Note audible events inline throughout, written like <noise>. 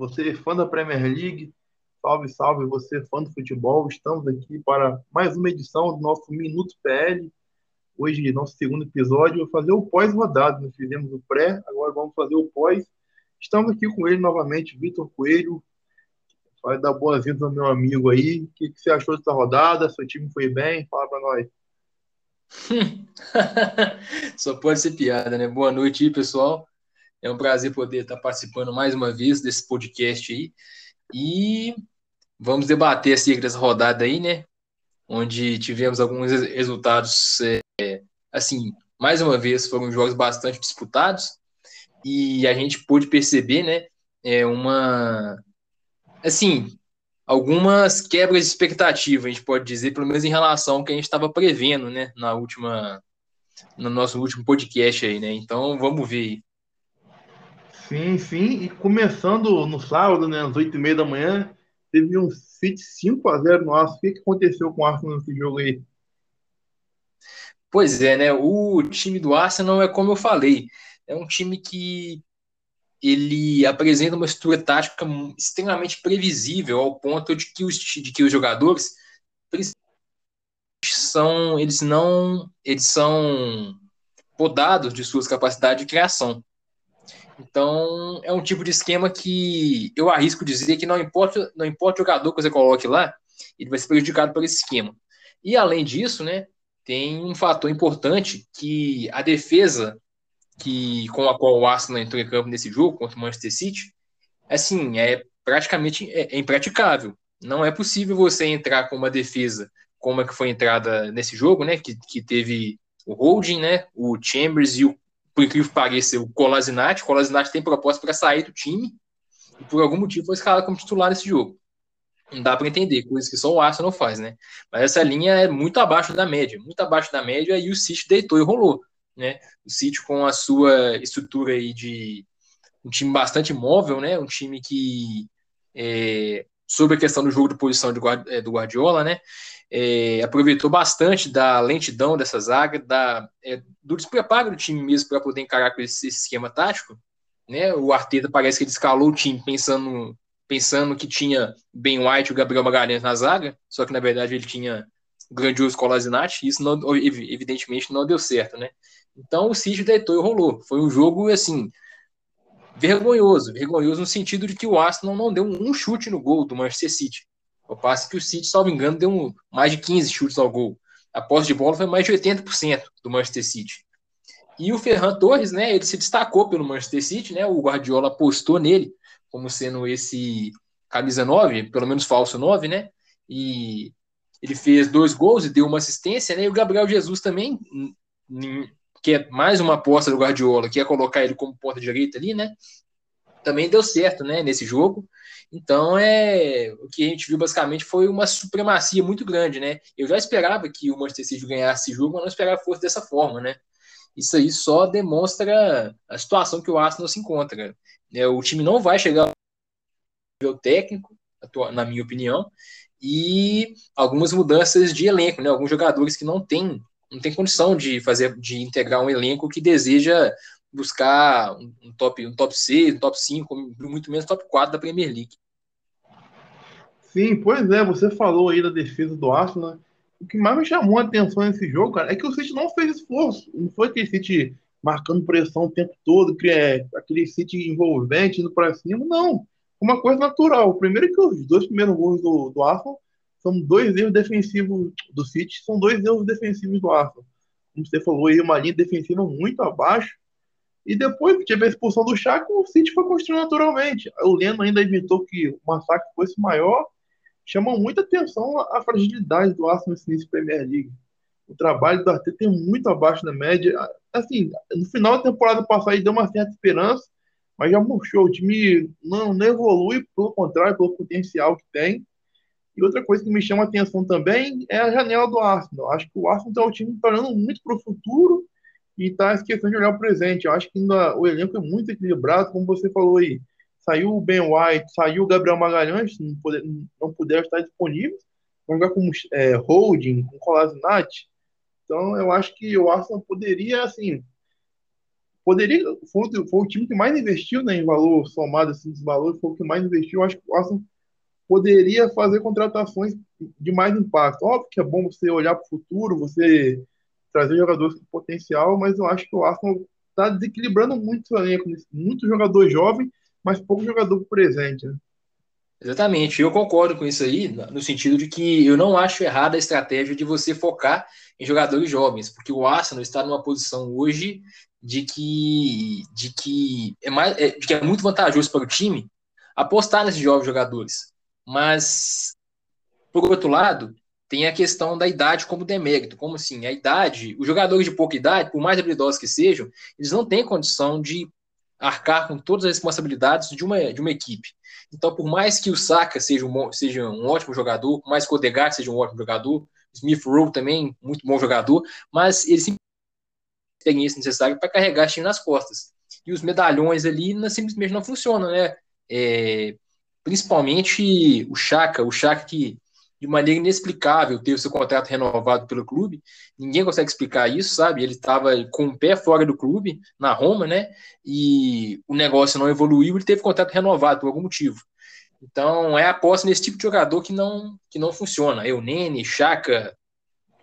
você fã da Premier League, salve, salve, você fã do futebol. Estamos aqui para mais uma edição do nosso Minuto PL. Hoje, nosso segundo episódio, fazer o pós-rodado. Nós fizemos o pré, agora vamos fazer o pós. Estamos aqui com ele novamente, Vitor Coelho. Vai dar boas-vindas ao meu amigo aí. O que, que você achou dessa rodada? Seu time foi bem? Fala para nós. <laughs> Só pode ser piada, né? Boa noite aí, pessoal. É um prazer poder estar participando mais uma vez desse podcast aí. E vamos debater acerca dessa rodada aí, né? Onde tivemos alguns resultados, é, assim, mais uma vez, foram jogos bastante disputados. E a gente pôde perceber, né? É uma. Assim, algumas quebras de expectativa, a gente pode dizer, pelo menos em relação ao que a gente estava prevendo, né? Na última. No nosso último podcast aí, né? Então vamos ver Sim, sim. E começando no sábado, né, às 8h30 da manhã, teve um City 5x0 no Arsenal. O que, que aconteceu com o Arsenal nesse jogo aí? Pois é, né? O time do Arsenal é como eu falei, é um time que ele apresenta uma estrutura tática extremamente previsível ao ponto de que os, de que os jogadores são eles não eles são podados de suas capacidades de criação. Então, é um tipo de esquema que eu arrisco dizer que não importa, não importa o jogador que você coloque lá, ele vai ser prejudicado por esse esquema. E além disso, né, tem um fator importante que a defesa que com a qual o Arsenal entrou em campo nesse jogo contra o Manchester City, assim, é praticamente é, é impraticável. Não é possível você entrar com uma defesa como é que foi entrada nesse jogo, né, que, que teve o Holding, né, o Chambers e o por incrível que pareça, o Colasinati. O Colasinati tem proposta para sair do time e por algum motivo foi escalado como titular nesse jogo. Não dá para entender, coisas que só o Arsenal faz, né? Mas essa linha é muito abaixo da média, muito abaixo da média e o City deitou e rolou, né? O City com a sua estrutura aí de um time bastante móvel, né? Um time que é, sobre a questão do jogo de posição de, é, do Guardiola, né? é, aproveitou bastante da lentidão dessa zaga, da, é, do despreparo do time mesmo para poder encarar com esse, esse, esquema tático. Né? O Arteta parece que ele escalou o time pensando, pensando que tinha Ben White e o Gabriel Magalhães na zaga, só que na verdade ele tinha grandioso Colasinati, e isso não, evidentemente não deu certo. Né? Então o City deitou e rolou. Foi um jogo assim vergonhoso, vergonhoso no sentido de que o Arsenal não deu um chute no gol do Manchester City. Ao passo que o City, salvo engano, deu mais de 15 chutes ao gol. A posse de bola foi mais de 80% do Manchester City. E o Ferran Torres, né, ele se destacou pelo Manchester City, né, o Guardiola apostou nele como sendo esse camisa 9, pelo menos falso 9, né, e ele fez dois gols e deu uma assistência, né, e o Gabriel Jesus também, que é mais uma aposta do Guardiola, que é colocar ele como ponta direita ali, né, também deu certo, né, nesse jogo, então, é, o que a gente viu basicamente foi uma supremacia muito grande, né? Eu já esperava que o Manchester City ganhasse esse jogo, mas não esperava que fosse dessa forma, né? Isso aí só demonstra a situação que o Arsenal se encontra. É, o time não vai chegar ao nível técnico, na minha opinião, e algumas mudanças de elenco, né? Alguns jogadores que não têm não tem condição de fazer de integrar um elenco que deseja buscar um top, um top 6, um top 5, muito menos top 4 da Premier League. Sim, pois é, você falou aí da defesa do Arsenal. O que mais me chamou a atenção nesse jogo, cara, é que o City não fez esforço. Não foi aquele City marcando pressão o tempo todo, que é aquele City envolvente indo para cima, não. Uma coisa natural. Primeiro que os dois primeiros gols do, do Arsenal são dois erros defensivos do City, são dois erros defensivos do Arsenal. Como você falou aí, uma linha defensiva muito abaixo. E depois que teve a expulsão do Chaco, o City foi construindo naturalmente. O Leno ainda evitou que o massacre fosse maior chama muita atenção a fragilidade do Arsenal nesse início Premier League. O trabalho do Arteta é muito abaixo da média. Assim, no final da temporada passada ele deu uma certa esperança, mas já murchou. O time não, não evolui, pelo contrário, pelo potencial que tem. E outra coisa que me chama a atenção também é a janela do Arsenal. Acho que o Arsenal tem um time olhando muito para o futuro e está esquecendo de olhar o presente. Eu acho que ainda, o elenco é muito equilibrado, como você falou aí saiu o Ben White, saiu o Gabriel Magalhães, não, poder, não puderam estar disponíveis, vão jogar com é, Holding, com Colasinati. Então, eu acho que o Arsenal poderia, assim, poderia, foi, foi o time que mais investiu né, em valor somado assim, dos valores, foi o que mais investiu. Acho que o Arsenal poderia fazer contratações de mais impacto. Óbvio que é bom você olhar para o futuro, você trazer jogadores com potencial, mas eu acho que o Arsenal está desequilibrando muito o elenco, muito jogador jovem, mas pouco jogador presente. Né? Exatamente, eu concordo com isso aí, no sentido de que eu não acho errada a estratégia de você focar em jogadores jovens, porque o Arsenal está numa posição hoje de que, de que, é, mais, é, de que é muito vantajoso para o time apostar nesses jovens jogadores. Mas, por outro lado, tem a questão da idade como demérito. Como assim? A idade, os jogadores de pouca idade, por mais habilidosos que sejam, eles não têm condição de arcar com todas as responsabilidades de uma, de uma equipe. Então, por mais que o Saka seja um, seja um ótimo jogador, por mais que o Odegaard seja um ótimo jogador, Smith Rowe também, muito bom jogador, mas ele simplesmente tem experiência necessária para carregar time nas costas. E os medalhões ali simplesmente não funcionam, né? É, principalmente o Chaka, o Chaka que de maneira inexplicável teve seu contrato renovado pelo clube. Ninguém consegue explicar isso, sabe? Ele estava com o pé fora do clube, na Roma, né? E o negócio não evoluiu, ele teve contrato renovado por algum motivo. Então, é aposta nesse tipo de jogador que não, que não funciona. Eu, Nene, Chaka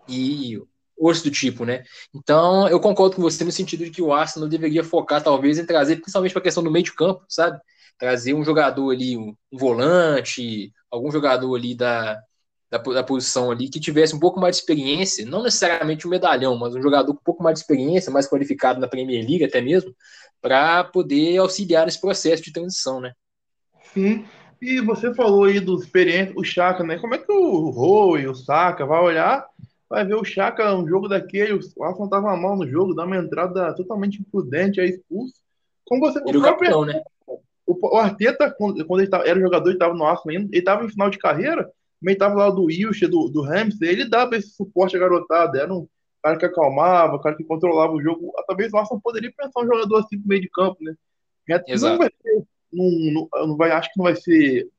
e outros do tipo, né? Então, eu concordo com você no sentido de que o Arsenal deveria focar, talvez, em trazer, principalmente para a questão do meio de campo, sabe? Trazer um jogador ali, um, um volante, algum jogador ali da, da, da, posição ali que tivesse um pouco mais de experiência, não necessariamente um medalhão, mas um jogador com um pouco mais de experiência, mais qualificado na Premier League até mesmo, para poder auxiliar nesse processo de transição, né? Sim. E você falou aí do experiente, o Chaka, né? Como é que o Roy, o Saka vai olhar, vai ver o Chaka, um jogo daquele, o Arsenal tava mal no jogo, dá uma entrada totalmente imprudente, aí expulso. Como você ele o próprio, capitão, né? O, o Arteta, quando, quando ele tava, era jogador, ele estava no Arsenal ainda, ele estava em final de carreira, também tava lá do Wilshire, do, do Ramsey, ele dava esse suporte à garotada, era um cara que acalmava, cara que controlava o jogo. Talvez o Arsenal poderia pensar um jogador assim no meio de campo, né? Exato. Não vai ser, não, não, não vai, acho que não vai ser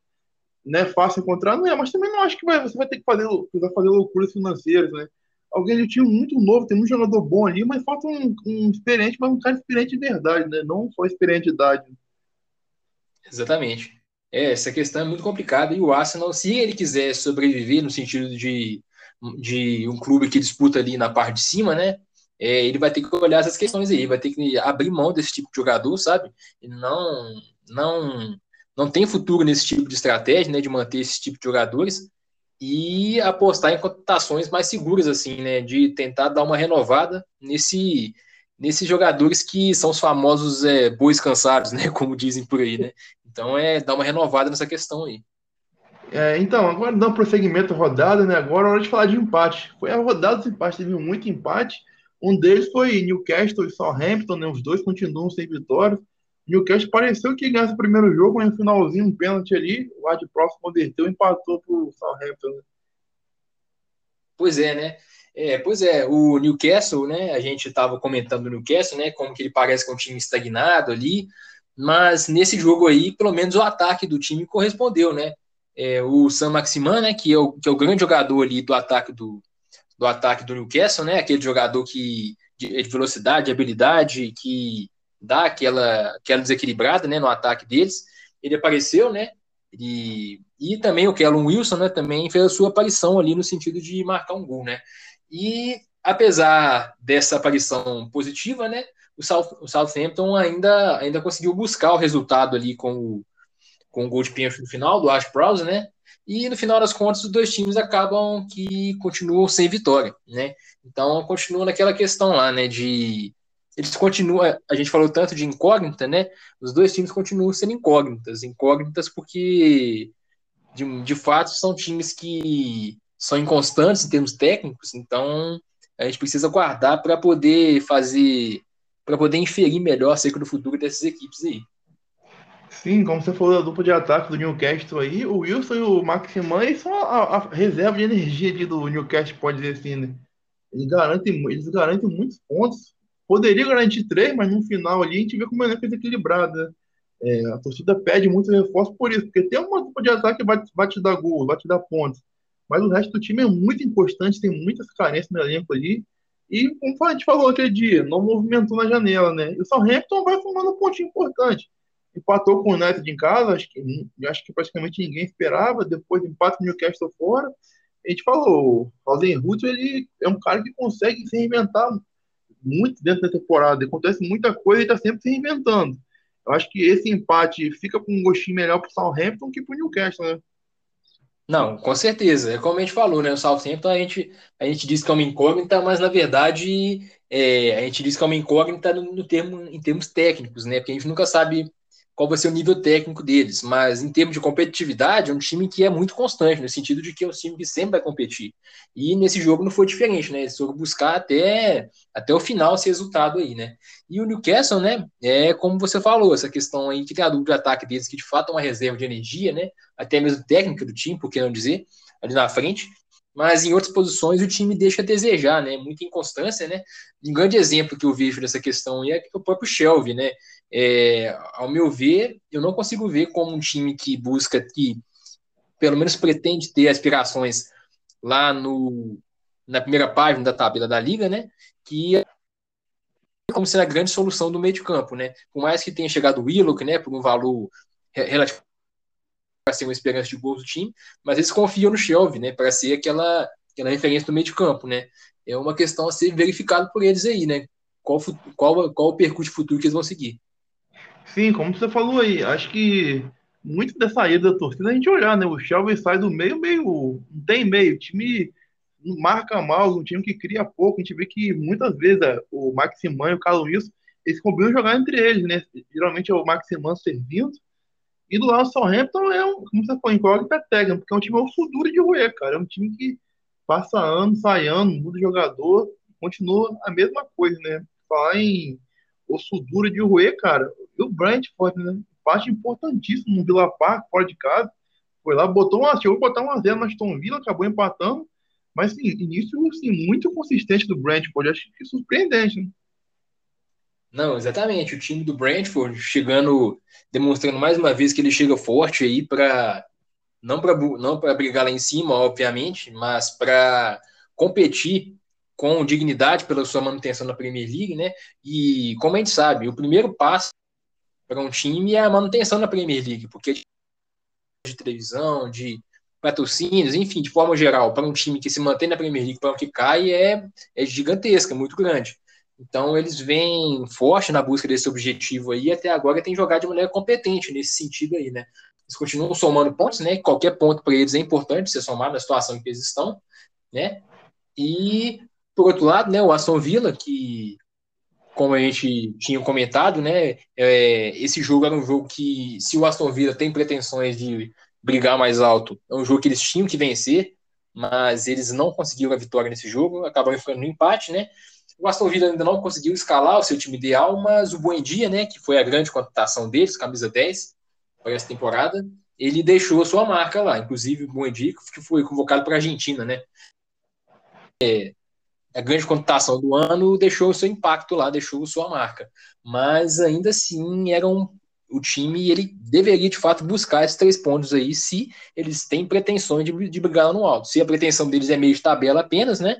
né, fácil encontrar, não é, mas também não acho que vai, você vai ter que fazer, vai fazer loucuras financeiras, né? Alguém de um time muito novo, tem um jogador bom ali, mas falta um, um experiente, mas um cara experiente de verdade, né? Não só experiente de idade. Exatamente. É, essa questão é muito complicada e o Arsenal, se ele quiser sobreviver no sentido de, de um clube que disputa ali na parte de cima, né? É, ele vai ter que olhar essas questões aí, vai ter que abrir mão desse tipo de jogador, sabe? Não, não, não tem futuro nesse tipo de estratégia, né? De manter esse tipo de jogadores e apostar em contratações mais seguras, assim, né? De tentar dar uma renovada nesse nesses jogadores que são os famosos é, bois cansados, <laughs> né? Como dizem por aí, né? Então é dar uma renovada nessa questão aí. É, então, agora dando prosseguimento à rodada, né? Agora é hora de falar de empate. Foi a rodada dos empates, teve muito empate. Um deles foi Newcastle e Southampton, né? Os dois continuam sem vitória. Newcastle pareceu que ganhasse o primeiro jogo, mas no finalzinho, um pênalti ali, o Ward Prof converteu e empatou pro Southampton. Né? Pois é, né? É, pois é, o Newcastle, né? A gente estava comentando o Newcastle, né? Como que ele parece que é um time estagnado ali, mas nesse jogo aí, pelo menos o ataque do time correspondeu, né? É, o Sam Maximan, né, que é o, que é o grande jogador ali do ataque do, do ataque do Newcastle, né? Aquele jogador que de, de velocidade, de habilidade, que dá aquela, aquela desequilibrada, né, no ataque deles. Ele apareceu, né? E, e também o Kellen Wilson, né, também fez a sua aparição ali no sentido de marcar um gol, né? E apesar dessa aparição positiva, né, o, South, o Southampton ainda, ainda conseguiu buscar o resultado ali com o, com o gol de pênalti no final do Ash Prowse, né? E no final das contas, os dois times acabam que continuam sem vitória, né? Então continua naquela questão lá, né? De eles continuam, a gente falou tanto de incógnita, né? Os dois times continuam sendo incógnitas, incógnitas porque de, de fato são times que são inconstantes em termos técnicos, então a gente precisa guardar para poder fazer para poder inferir melhor acerca do futuro dessas equipes aí. Sim, como você falou da dupla de ataque do Newcastle aí, o Wilson e o Maximan são a, a, reserva de energia ali do Newcastle, pode dizer assim, né? Eles garantem, eles garantem muitos pontos. Poderia garantir três, mas no final ali a gente vê como é desequilibrado, né? É, a torcida pede muito reforço por isso, porque tem uma dupla de ataque que vai, vai te dar gol, vai te dar pontos. Mas o resto do time é muito inconstante, tem muitas carências no elenco ali. E, como a gente falou aquele dia, não movimentou na janela, né? E o Southampton vai formando um pontinho importante. Empatou com o United em casa, acho que, acho que praticamente ninguém esperava. Depois empate com o Newcastle fora. A gente falou, o Rosenhut, ele é um cara que consegue se reinventar muito dentro da temporada. Acontece muita coisa e está sempre se reinventando. Eu acho que esse empate fica com um gostinho melhor para o Southampton que para o Newcastle, né? Não, com certeza. É como a gente falou, né? O Southampton a gente, a gente diz que é uma incógnita, mas na verdade é, a gente diz que é uma incógnita no, no termo, em termos técnicos, né? Porque a gente nunca sabe qual vai ser o nível técnico deles, mas em termos de competitividade, é um time que é muito constante, no sentido de que é um time que sempre vai competir. E nesse jogo não foi diferente, né? Eles foram buscar até, até o final esse resultado aí, né? E o Newcastle, né? É como você falou, essa questão aí que tem a dupla de ataque deles, que de fato é uma reserva de energia, né? Até mesmo técnica do time, por que não dizer, ali na frente mas em outras posições o time deixa a desejar, né? Muita inconstância, né? Um grande exemplo que eu vejo dessa questão é o próprio Shelby, né? É, ao meu ver, eu não consigo ver como um time que busca, que pelo menos pretende ter aspirações lá no, na primeira página da tabela da liga, né? Que é como sendo a grande solução do meio de campo, né? Por mais que tenha chegado o Willock, né? Por um valor relativo para ser uma esperança de gol do time, mas eles confiam no Shelby, né, para ser aquela, aquela referência do meio de campo, né. É uma questão a ser verificada por eles aí, né, qual, qual, qual o percurso futuro que eles vão seguir. Sim, como você falou aí, acho que muito dessa ida da torcida a gente olhar, né, o Shelby sai do meio, meio, não tem meio, o time marca mal, um time que cria pouco, a gente vê que muitas vezes é, o Maximan e o Carlos Wilson, eles combinam jogar entre eles, né, geralmente é o Maximan servindo, e do lado do Southampton é um, como você falou, incógnita técnica, porque é um time osso duro de roer, cara. É um time que passa ano, sai ano, muda jogador, continua a mesma coisa, né? Falar em osso duro de roer, cara. E o Brentford, né? Parte importantíssimo no Villa Park, fora de casa. Foi lá, botou uma, chegou a botar uma zero na Aston Villa, acabou empatando. Mas, sim, início assim, muito consistente do Brentford. Acho que surpreendente, né? Não, exatamente. O time do Brentford chegando, demonstrando mais uma vez que ele chega forte aí para não para não para brigar lá em cima, obviamente, mas para competir com dignidade pela sua manutenção na Premier League, né? E como a gente sabe, o primeiro passo para um time é a manutenção na Premier League, porque de televisão, de patrocínios, enfim, de forma geral, para um time que se mantém na Premier League, para um que cai, é, é gigantesca, muito grande. Então eles vêm forte na busca desse objetivo aí, até agora tem jogado de maneira competente nesse sentido aí, né? Eles continuam somando pontos, né? Qualquer ponto para eles é importante ser somado na situação em que eles estão, né? E por outro lado, né, o Aston Villa, que como a gente tinha comentado, né, é, esse jogo era um jogo que, se o Aston Villa tem pretensões de brigar mais alto, é um jogo que eles tinham que vencer, mas eles não conseguiram a vitória nesse jogo, acabaram ficando no empate, né? O Aston Villa ainda não conseguiu escalar o seu time ideal, mas o Buendia, né, que foi a grande contratação deles, camisa 10, para essa temporada, ele deixou sua marca lá. Inclusive, o Buendia, que foi convocado para a Argentina, né? É, a grande contratação do ano deixou o seu impacto lá, deixou sua marca. Mas ainda assim, era um, o time ele deveria de fato buscar esses três pontos aí, se eles têm pretensões de, de brigar no alto. Se a pretensão deles é meio de tabela apenas, né?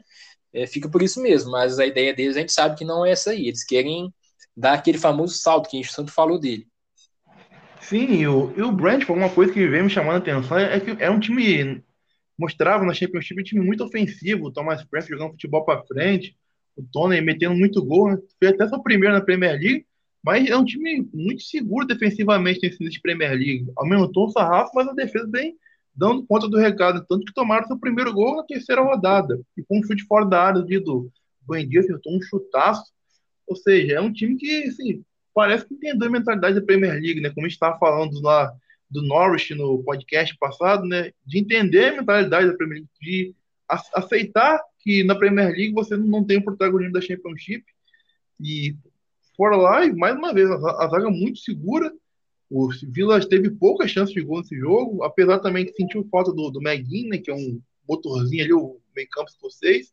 é, fica por isso mesmo. Mas a ideia deles a gente sabe que não é essa aí. Eles querem dar aquele famoso salto que a gente tanto falou dele. Sim, e o, e o Brentford, uma coisa que vem me chamando a atenção é que é um time, mostrava na Championship, um time muito ofensivo, o Thomas Frank jogando futebol para frente, o Tony metendo muito gol, né? fez até seu primeiro na Premier League, mas é um time muito seguro defensivamente nesse Premier League. Aumentou o sarrafo, mas a defesa bem, dando conta do recado, tanto que tomaram seu primeiro gol na terceira rodada, e com um chute fora da área do, Buendia, acertou um chutaço, ou seja, é um time que, assim, parece que entendeu a mentalidade da Premier League, né, como a gente estava falando lá do Norwich no podcast passado, né, de entender a mentalidade da Premier League, de aceitar que na Premier League você não tem o protagonismo da Championship, e fora lá, e mais uma vez, a, zaga muito segura, o Villa teve poucas chances de gol nesse jogo, apesar também que sentiu falta do, do né, que é um motorzinho ali, o meio campo escocês.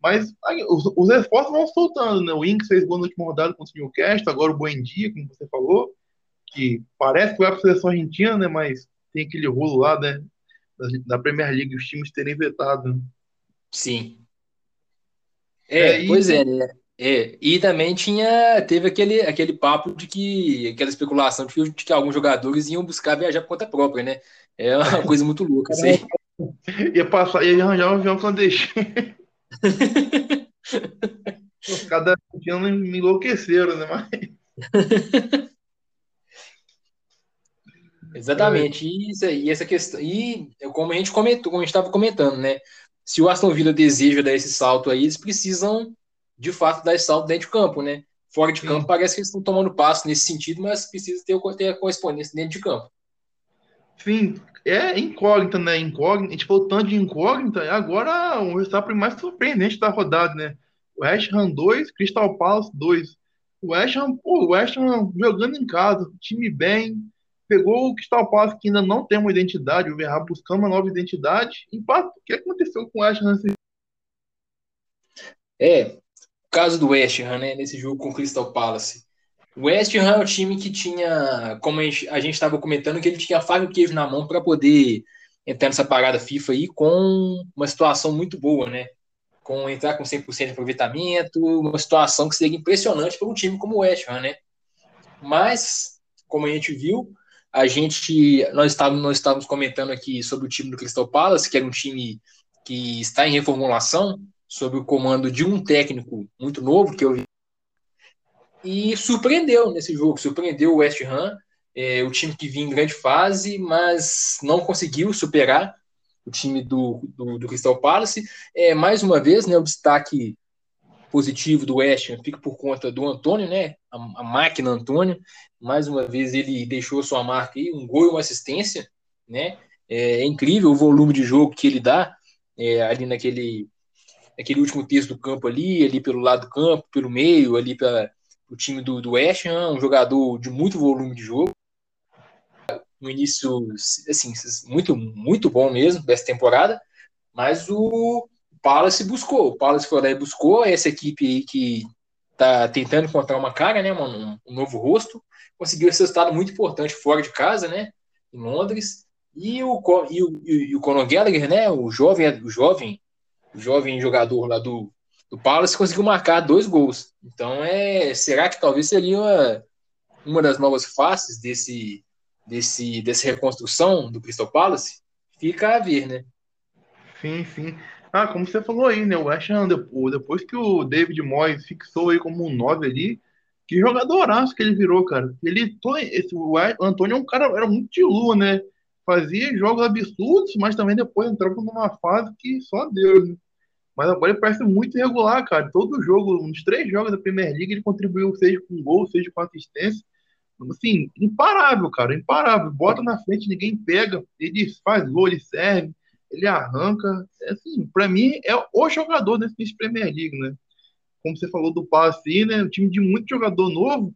Mas aí, os, os esforços vão soltando, né? O Inks fez gol na última rodada contra o Newcastle, agora o Buendia, como você falou, que parece que vai para a seleção argentina, né? Mas tem aquele rolo lá, né? Da, da Premier League, os times terem vetado. Né? Sim. É, é pois é, né? É, e também tinha, teve aquele, aquele papo de que, aquela especulação de que, de que alguns jogadores iam buscar viajar por conta própria, né? É uma <laughs> coisa muito louca aí. <laughs> Ia passar, ia arranjar um avião clandestino. <laughs> Os caras me enlouqueceram, né? Mas... Exatamente. E, isso, e essa questão. E como a gente comentou, como a gente estava comentando, né? Se o Aston Villa deseja dar esse salto aí, eles precisam, de fato, dar esse salto dentro de campo, né? Fora de Sim. campo, parece que eles estão tomando passo nesse sentido, mas precisa ter, ter a correspondência dentro de campo. Sim, é incógnita, né? Incógnita. A gente falou tanto de incógnita, agora o resultado mais surpreendente da rodada, né? West Ham 2, Crystal Palace 2. O West Ham, pô, o West Ham jogando em casa, time bem, pegou o Crystal Palace que ainda não tem uma identidade, o Verra buscando uma nova identidade. Empate. O que aconteceu com o West Ham É, o caso do West Ham, né, nesse jogo com o Crystal Palace. O West Ham é um time que tinha, como a gente estava comentando, que ele tinha faca e queijo na mão para poder entrar nessa parada FIFA aí com uma situação muito boa, né? Com entrar com 100% de aproveitamento, uma situação que seria impressionante para um time como o West Ham, né? Mas, como a gente viu, a gente, nós estávamos, nós estávamos comentando aqui sobre o time do Crystal Palace, que era um time que está em reformulação, sob o comando de um técnico muito novo, que eu vi, e surpreendeu nesse jogo, surpreendeu o West Ham, é, o time que vinha em grande fase, mas não conseguiu superar o time do, do, do Crystal Palace. É, mais uma vez, né, o destaque positivo do West Ham fica por conta do Antônio, né? A, a, máquina Antônio. Mais uma vez ele deixou sua marca aí, um gol e uma assistência, né? É, é incrível o volume de jogo que ele dá é, ali naquele, naquele último terço do campo ali, ali pelo lado do campo, pelo meio, ali para o time do, do West Ham, um jogador de muito volume de jogo. No início, assim, muito, muito bom mesmo dessa temporada, mas o, Palace buscou. O Palace foi lá e buscou essa equipe aí que tá tentando encontrar uma cara, né? Um, um novo rosto. Conseguiu esse resultado muito importante fora de casa, né? Em Londres. E o, e o, e o Conor Gallagher, né? O jovem, o jovem, o jovem jogador lá do, do Palace conseguiu marcar dois gols. Então, é, será que talvez seria uma, uma das novas faces desse, desse, dessa reconstrução do Crystal Palace? Fica a ver, né? Sim, sim. Ah, como você falou aí, né? O West Ham, depois que o David Moyes fixou aí como um 9 ali, que jogadoraço que ele virou, cara. Ele, esse, o Antônio é um cara, era muito de lua, né? Fazia jogos absurdos, mas também depois entrava numa fase que só Deus, né? Mas agora ele parece muito irregular, cara. Todo jogo, uns três jogos da Premier League, ele contribuiu, seja com gol, seja com assistência. Assim, imparável, cara, imparável. Bota na frente, ninguém pega. Ele faz gol, ele serve ele arranca. Assim, para mim, é o jogador desse Premier League, né? Como você falou do passe, né? Um time de muito jogador novo,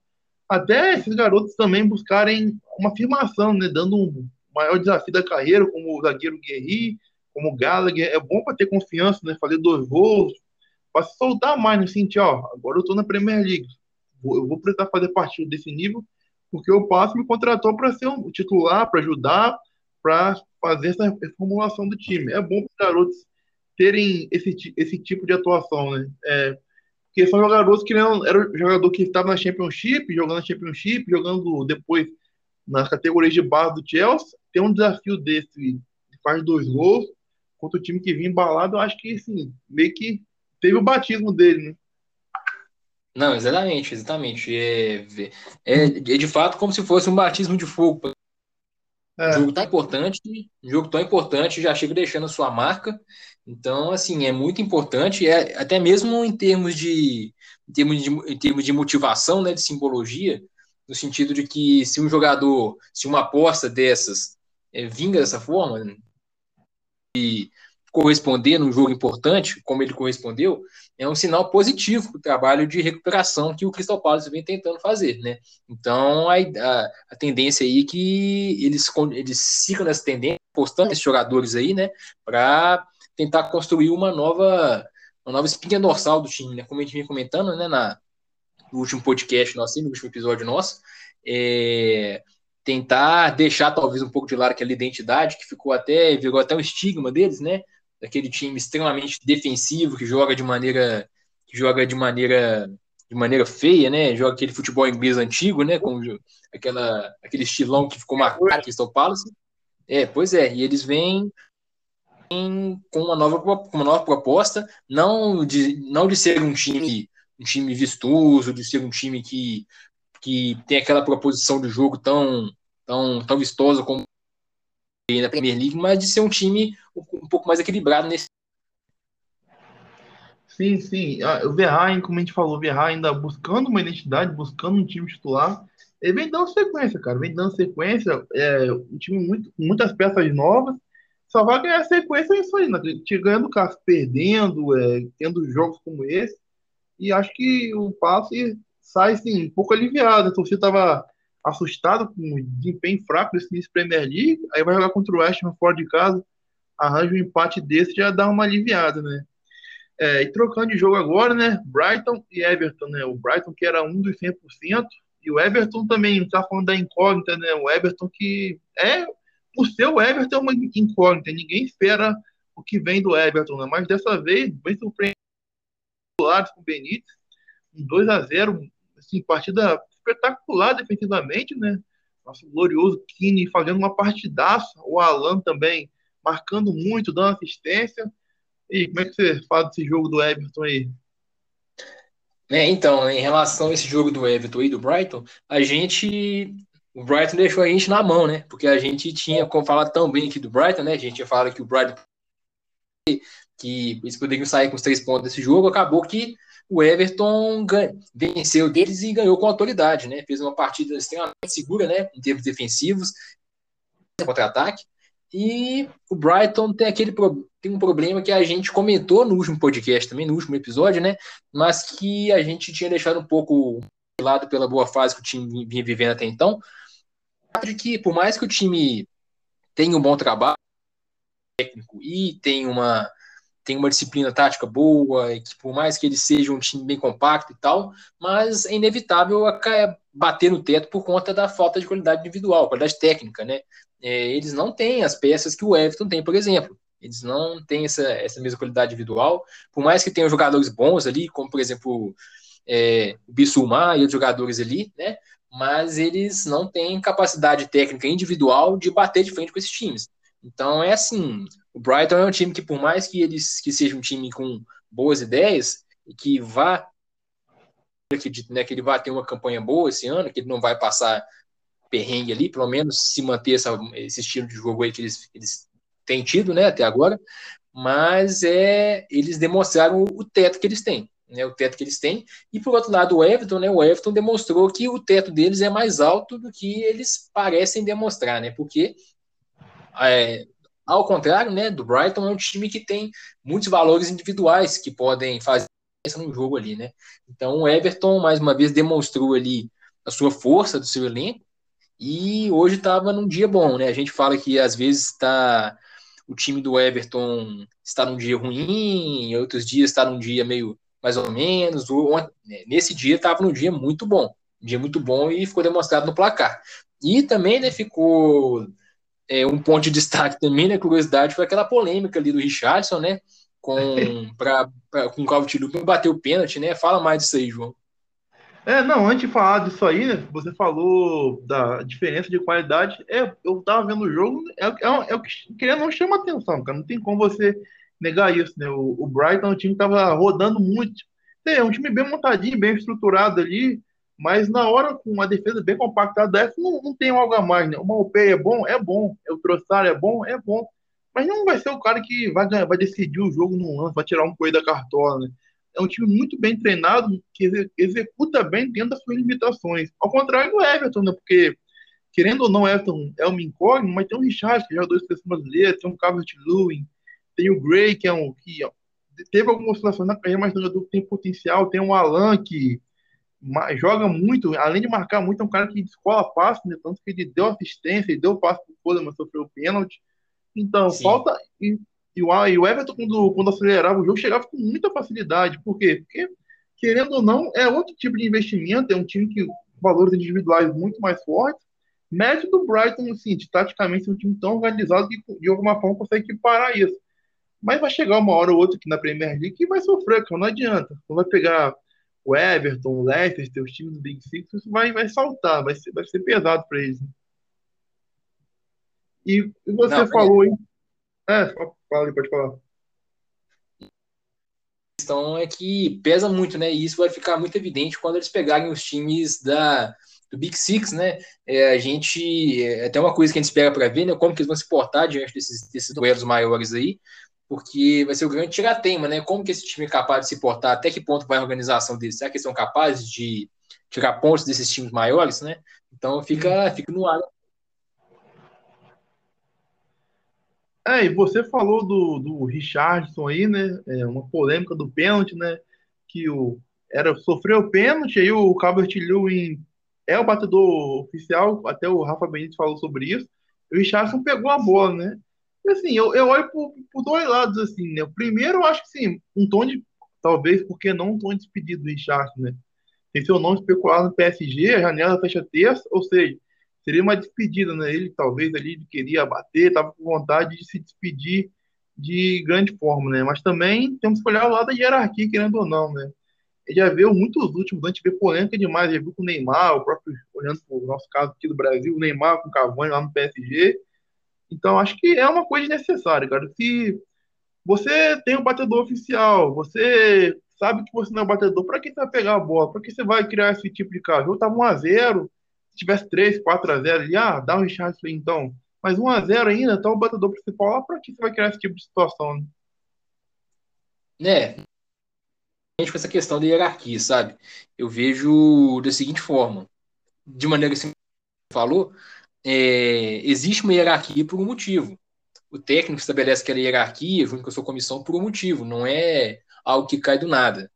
até esses garotos também buscarem uma afirmação, né? Dando um maior desafio da carreira, como o zagueiro Guerri, como o Gallagher. É bom para ter confiança, né? Fazer dois gols, para se soltar mais, no sentido, ó, agora eu tô na Premier League. Eu vou precisar fazer partido desse nível, porque o Passo me contratou para ser um titular, para ajudar, para fazer essa reformulação do time. É bom para os garotos terem esse, esse tipo de atuação, né? É, porque são garotos que não era jogador que estava na Championship, jogando na Championship, jogando depois nas categorias de base do Chelsea, tem um desafio desse, faz dois gols contra o time que vinha embalado, eu acho que assim, meio que teve o batismo dele, né? Não, exatamente, exatamente. É, é, é de fato como se fosse um batismo de fogo é. Jogo tão importante, jogo tão importante, já chega deixando sua marca. Então, assim, é muito importante, é, até mesmo em termos de, em termos de, em termos de motivação, né, de simbologia, no sentido de que se um jogador, se uma aposta dessas é, vinga dessa forma, e corresponder num jogo importante, como ele correspondeu, é um sinal positivo para o trabalho de recuperação que o Crystal Palace vem tentando fazer, né? Então, a, a, a tendência aí é que eles, eles sigam nessa tendência, postando esses jogadores aí, né? Para tentar construir uma nova, uma nova espinha dorsal do time, né? Como a gente vinha comentando, né? Na, no último podcast nosso, no último episódio nosso, é, tentar deixar talvez um pouco de lado aquela identidade que ficou até, virou até um estigma deles, né? Daquele time extremamente defensivo que joga de maneira que joga de maneira de maneira feia, né? Joga aquele futebol inglês antigo, né? Com aquela, aquele estilão que ficou marcado Crystal Palace. É, pois é, e eles vêm com uma nova, uma nova proposta, não de, não de ser um time, um time vistoso, de ser um time que, que tem aquela proposição de jogo tão, tão, tão vistosa como na Premier League, mas de ser um time um pouco mais equilibrado nesse. Sim, sim. Ah, o Verrain, como a gente falou, o Verrain ainda buscando uma identidade, buscando um time titular. Ele vem dando sequência, cara. Vem dando sequência. É um time muito, muitas peças novas. Só vai ganhar sequência é isso aí, né? Ganhando caso, perdendo, é, tendo jogos como esse. E acho que o passe sai, assim, um pouco aliviado. A torcida estava assustado com o desempenho fraco desse início Premier League, aí vai jogar contra o West Ham fora de casa, arranja um empate desse já dá uma aliviada, né? É, e trocando de jogo agora, né? Brighton e Everton, né? O Brighton que era um dos 100%, e o Everton também, tá falando da incógnita, né? O Everton que é, o Everton, é uma incógnita, ninguém espera o que vem do Everton, né? Mas dessa vez, bem surpreendente com o Benítez, um 2 a 0 assim, partida espetacular defensivamente, né? Nosso glorioso Kine fazendo uma partidaça, o Alan também marcando muito, dando assistência. E como é que você fala desse jogo do Everton aí? É, então, em relação a esse jogo do Everton e do Brighton, a gente. O Brighton deixou a gente na mão, né? Porque a gente tinha, como falar tão bem aqui do Brighton, né? A gente tinha falado que o Brighton. que eles poderiam sair com os três pontos desse jogo, acabou que o Everton venceu deles e ganhou com autoridade, né? Fez uma partida extremamente segura, né? Em termos defensivos, contra-ataque. E o Brighton tem aquele tem um problema que a gente comentou no último podcast também, no último episódio, né? Mas que a gente tinha deixado um pouco de lado pela boa fase que o time vinha vivendo até então. De que, por mais que o time tenha um bom trabalho técnico e tenha uma tem uma disciplina tática boa, e que por mais que ele seja um time bem compacto e tal, mas é inevitável bater no teto por conta da falta de qualidade individual, qualidade técnica, né? É, eles não têm as peças que o Everton tem, por exemplo. Eles não têm essa, essa mesma qualidade individual, por mais que tenham jogadores bons ali, como por exemplo é, o Bissouma e outros jogadores ali, né? Mas eles não têm capacidade técnica individual de bater de frente com esses times. Então é assim, o Brighton é um time que, por mais que eles que seja um time com boas ideias e que vá acredito né, que ele vai ter uma campanha boa esse ano, que ele não vai passar perrengue ali, pelo menos se manter essa, esse estilo de jogo aí que eles, eles têm tido, né, até agora, mas é, eles demonstraram o teto que eles têm, né, o teto que eles têm, e por outro lado o Everton, né, o Everton demonstrou que o teto deles é mais alto do que eles parecem demonstrar, né, porque é, ao contrário, né, do Brighton é um time que tem muitos valores individuais que podem fazer no jogo ali, né? Então o Everton mais uma vez demonstrou ali a sua força do seu elenco e hoje estava num dia bom, né? A gente fala que às vezes está o time do Everton está num dia ruim, outros dias está num dia meio mais ou menos. Nesse dia estava num dia muito bom, um dia muito bom e ficou demonstrado no placar. E também né, ficou é, um ponto de destaque também, né, curiosidade, foi aquela polêmica ali do Richardson, né, com, <laughs> pra, pra, com o Calvin Lupin bater o pênalti, né, fala mais disso aí, João. É, não, antes de falar disso aí, né, você falou da diferença de qualidade, é, eu tava vendo o jogo, é, é, é o que querendo não chama atenção, cara, não tem como você negar isso, né, o, o Brighton, o time tava rodando muito, é um time bem montadinho, bem estruturado ali, mas na hora, com uma defesa bem compactada dessa, não, não tem algo a mais, né? O Malpé é bom? É bom. O Trossard é bom? É bom. Mas não vai ser o cara que vai, ganhar, vai decidir o jogo no lance, vai tirar um coelho da cartola, né? É um time muito bem treinado, que executa bem dentro das suas limitações. Ao contrário do Everton, né? Porque, querendo ou não, Everton é um incógnito, mas tem o Richard, que é dois seleção brasileira, tem o Carlos Lewin, tem o Gray, que é um que ó, teve algumas oscilações na carreira, mas tem potencial, tem o Alan, que joga muito, além de marcar muito, é um cara que descola passe, né? Tanto que ele deu assistência, ele deu passe pro mas sofreu o pênalti. Então, Sim. falta. E, e, o, e Everton, quando, quando acelerava o jogo, chegava com muita facilidade. Por quê? Porque, querendo ou não, é outro tipo de investimento, é um time que valores individuais muito mais fortes. Médio do Brighton, assim, de, taticamente, é um time tão organizado que de alguma forma consegue parar isso. Mas vai chegar uma hora ou outra aqui na Premier League que vai sofrer, cara, não adianta. Não vai pegar o Everton, o Leicester, os times do Big Six, isso vai, vai saltar, vai ser, vai ser pesado para eles. Né? E, e você não, falou aí. É, fala aí, pode falar. A questão é que pesa muito, né? E isso vai ficar muito evidente quando eles pegarem os times da, do Big Six, né? É, a gente. É até uma coisa que a gente espera para ver, né? Como que eles vão se portar diante desses, desses duelos maiores aí, porque vai ser o grande tiratema, né? Como que esse time é capaz de se portar, até que ponto vai a organização deles? Será que eles são capazes de tirar pontos desses times maiores, né? Então fica, fica no ar É, e você falou do, do Richardson aí, né? É uma polêmica do pênalti, né? Que o era sofreu o pênalti, aí o Calvert Lewin é o batedor oficial, até o Rafa Benítez falou sobre isso. O Richardson pegou a bola, né? Assim, eu, eu olho por, por dois lados, assim, né? O primeiro, eu acho que sim, um tom de. Talvez, porque não um tom de despedido do Richardson, né? Tem seu nome especulado no PSG, a janela fecha terça, ou seja, seria uma despedida, né? Ele talvez ali queria bater, estava com vontade de se despedir de grande forma, né? Mas também temos que olhar o lado da hierarquia, querendo ou não, né? Ele já viu muitos últimos, a gente vê polêmica demais, já viu com o Neymar, o próprio, olhando para o nosso caso aqui do Brasil, o Neymar com o Cavani lá no PSG. Então, acho que é uma coisa necessária, cara. Se você tem um batedor oficial, você sabe que você não é batedor, para que você vai pegar a bola? Para que você vai criar esse tipo de caso? Eu tava 1x0, tivesse 3, 4 a 0 ali, ah, dá um Richardson então. Mas 1 a 0 ainda, tá o batedor principal lá, para que você vai criar esse tipo de situação, né? É, com essa questão da hierarquia, sabe? Eu vejo da seguinte forma, de maneira que você falou, é, existe uma hierarquia por um motivo. O técnico estabelece aquela hierarquia junto com a sua comissão por um motivo, não é algo que cai do nada.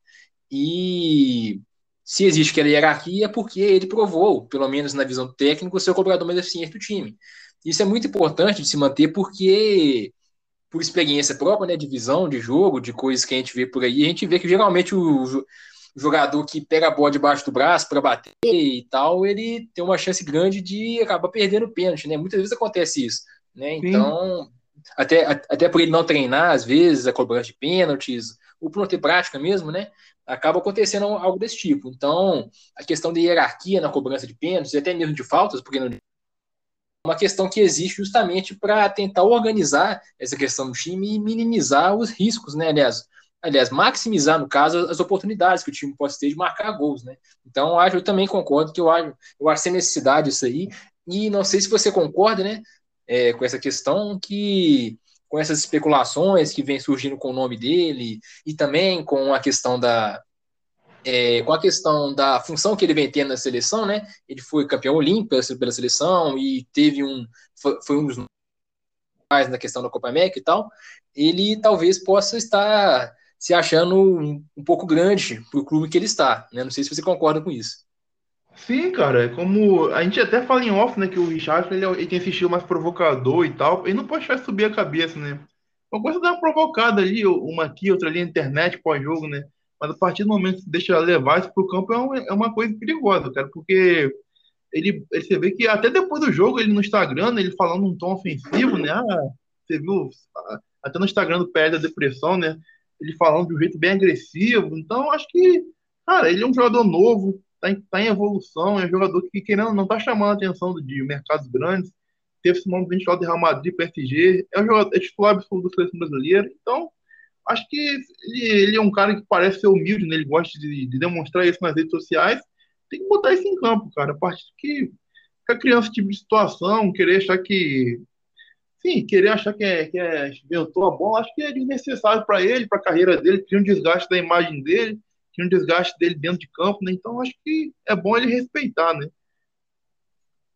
E se existe aquela hierarquia, é porque ele provou, pelo menos na visão do técnico, ser o cobrador mais eficiente do time. Isso é muito importante de se manter, porque, por experiência própria, né, de visão, de jogo, de coisas que a gente vê por aí, a gente vê que geralmente o jogador que pega a bola debaixo do braço para bater e tal, ele tem uma chance grande de acabar perdendo o pênalti, né? Muitas vezes acontece isso, né? Então, até, até por ele não treinar, às vezes, a cobrança de pênaltis, ou por não ter prática mesmo, né? acaba acontecendo algo desse tipo. Então, a questão de hierarquia na cobrança de pênaltis, e até mesmo de faltas, porque não é uma questão que existe justamente para tentar organizar essa questão do time e minimizar os riscos, né? Aliás, aliás, maximizar, no caso, as oportunidades que o time pode ter de marcar gols, né? Então, eu, acho, eu também concordo que eu acho, eu acho sem necessidade isso aí, e não sei se você concorda, né, é, com essa questão que com essas especulações que vem surgindo com o nome dele e também com a questão da é, com a questão da função que ele vem tendo na seleção, né? Ele foi campeão olímpico pela seleção e teve um foi, um dos mais na questão da Copa América e tal. Ele talvez possa estar se achando um, um pouco grande para o clube que ele está, né? Não sei se você concorda com isso. Sim, cara, é como a gente até fala em off, né, que o Richard ele, ele tem esse estilo mais provocador e tal, ele não pode deixar subir a cabeça, né? Uma coisa dá uma provocada ali, uma aqui, outra ali na internet, pós-jogo, né? Mas a partir do momento que você deixa levar isso pro campo é, um, é uma coisa perigosa, cara, porque ele, ele, você vê que até depois do jogo, ele no Instagram, ele falando um tom ofensivo, né? Ah, você viu, até no Instagram do Pé da Depressão, né? Ele falando de um jeito bem agressivo. Então, acho que, cara, ele é um jogador novo, está em, tá em, evolução, é um jogador que, querendo, não está chamando a atenção de mercados grandes, teve esse nome ventilado de Real Madrid, PSG, é um jogador, é titular absoluto da seleção brasileira, então acho que ele, ele, é um cara que parece ser humilde, né? ele gosta de, de, demonstrar isso nas redes sociais, tem que botar isso em campo, cara, a partir que a criança esse tipo de situação, querer achar que sim, querer achar que é, que é inventou a bola, acho que é desnecessário para ele, para a carreira dele, cria um desgaste da imagem dele, tinha um desgaste dele dentro de campo, né? Então acho que é bom ele respeitar, né?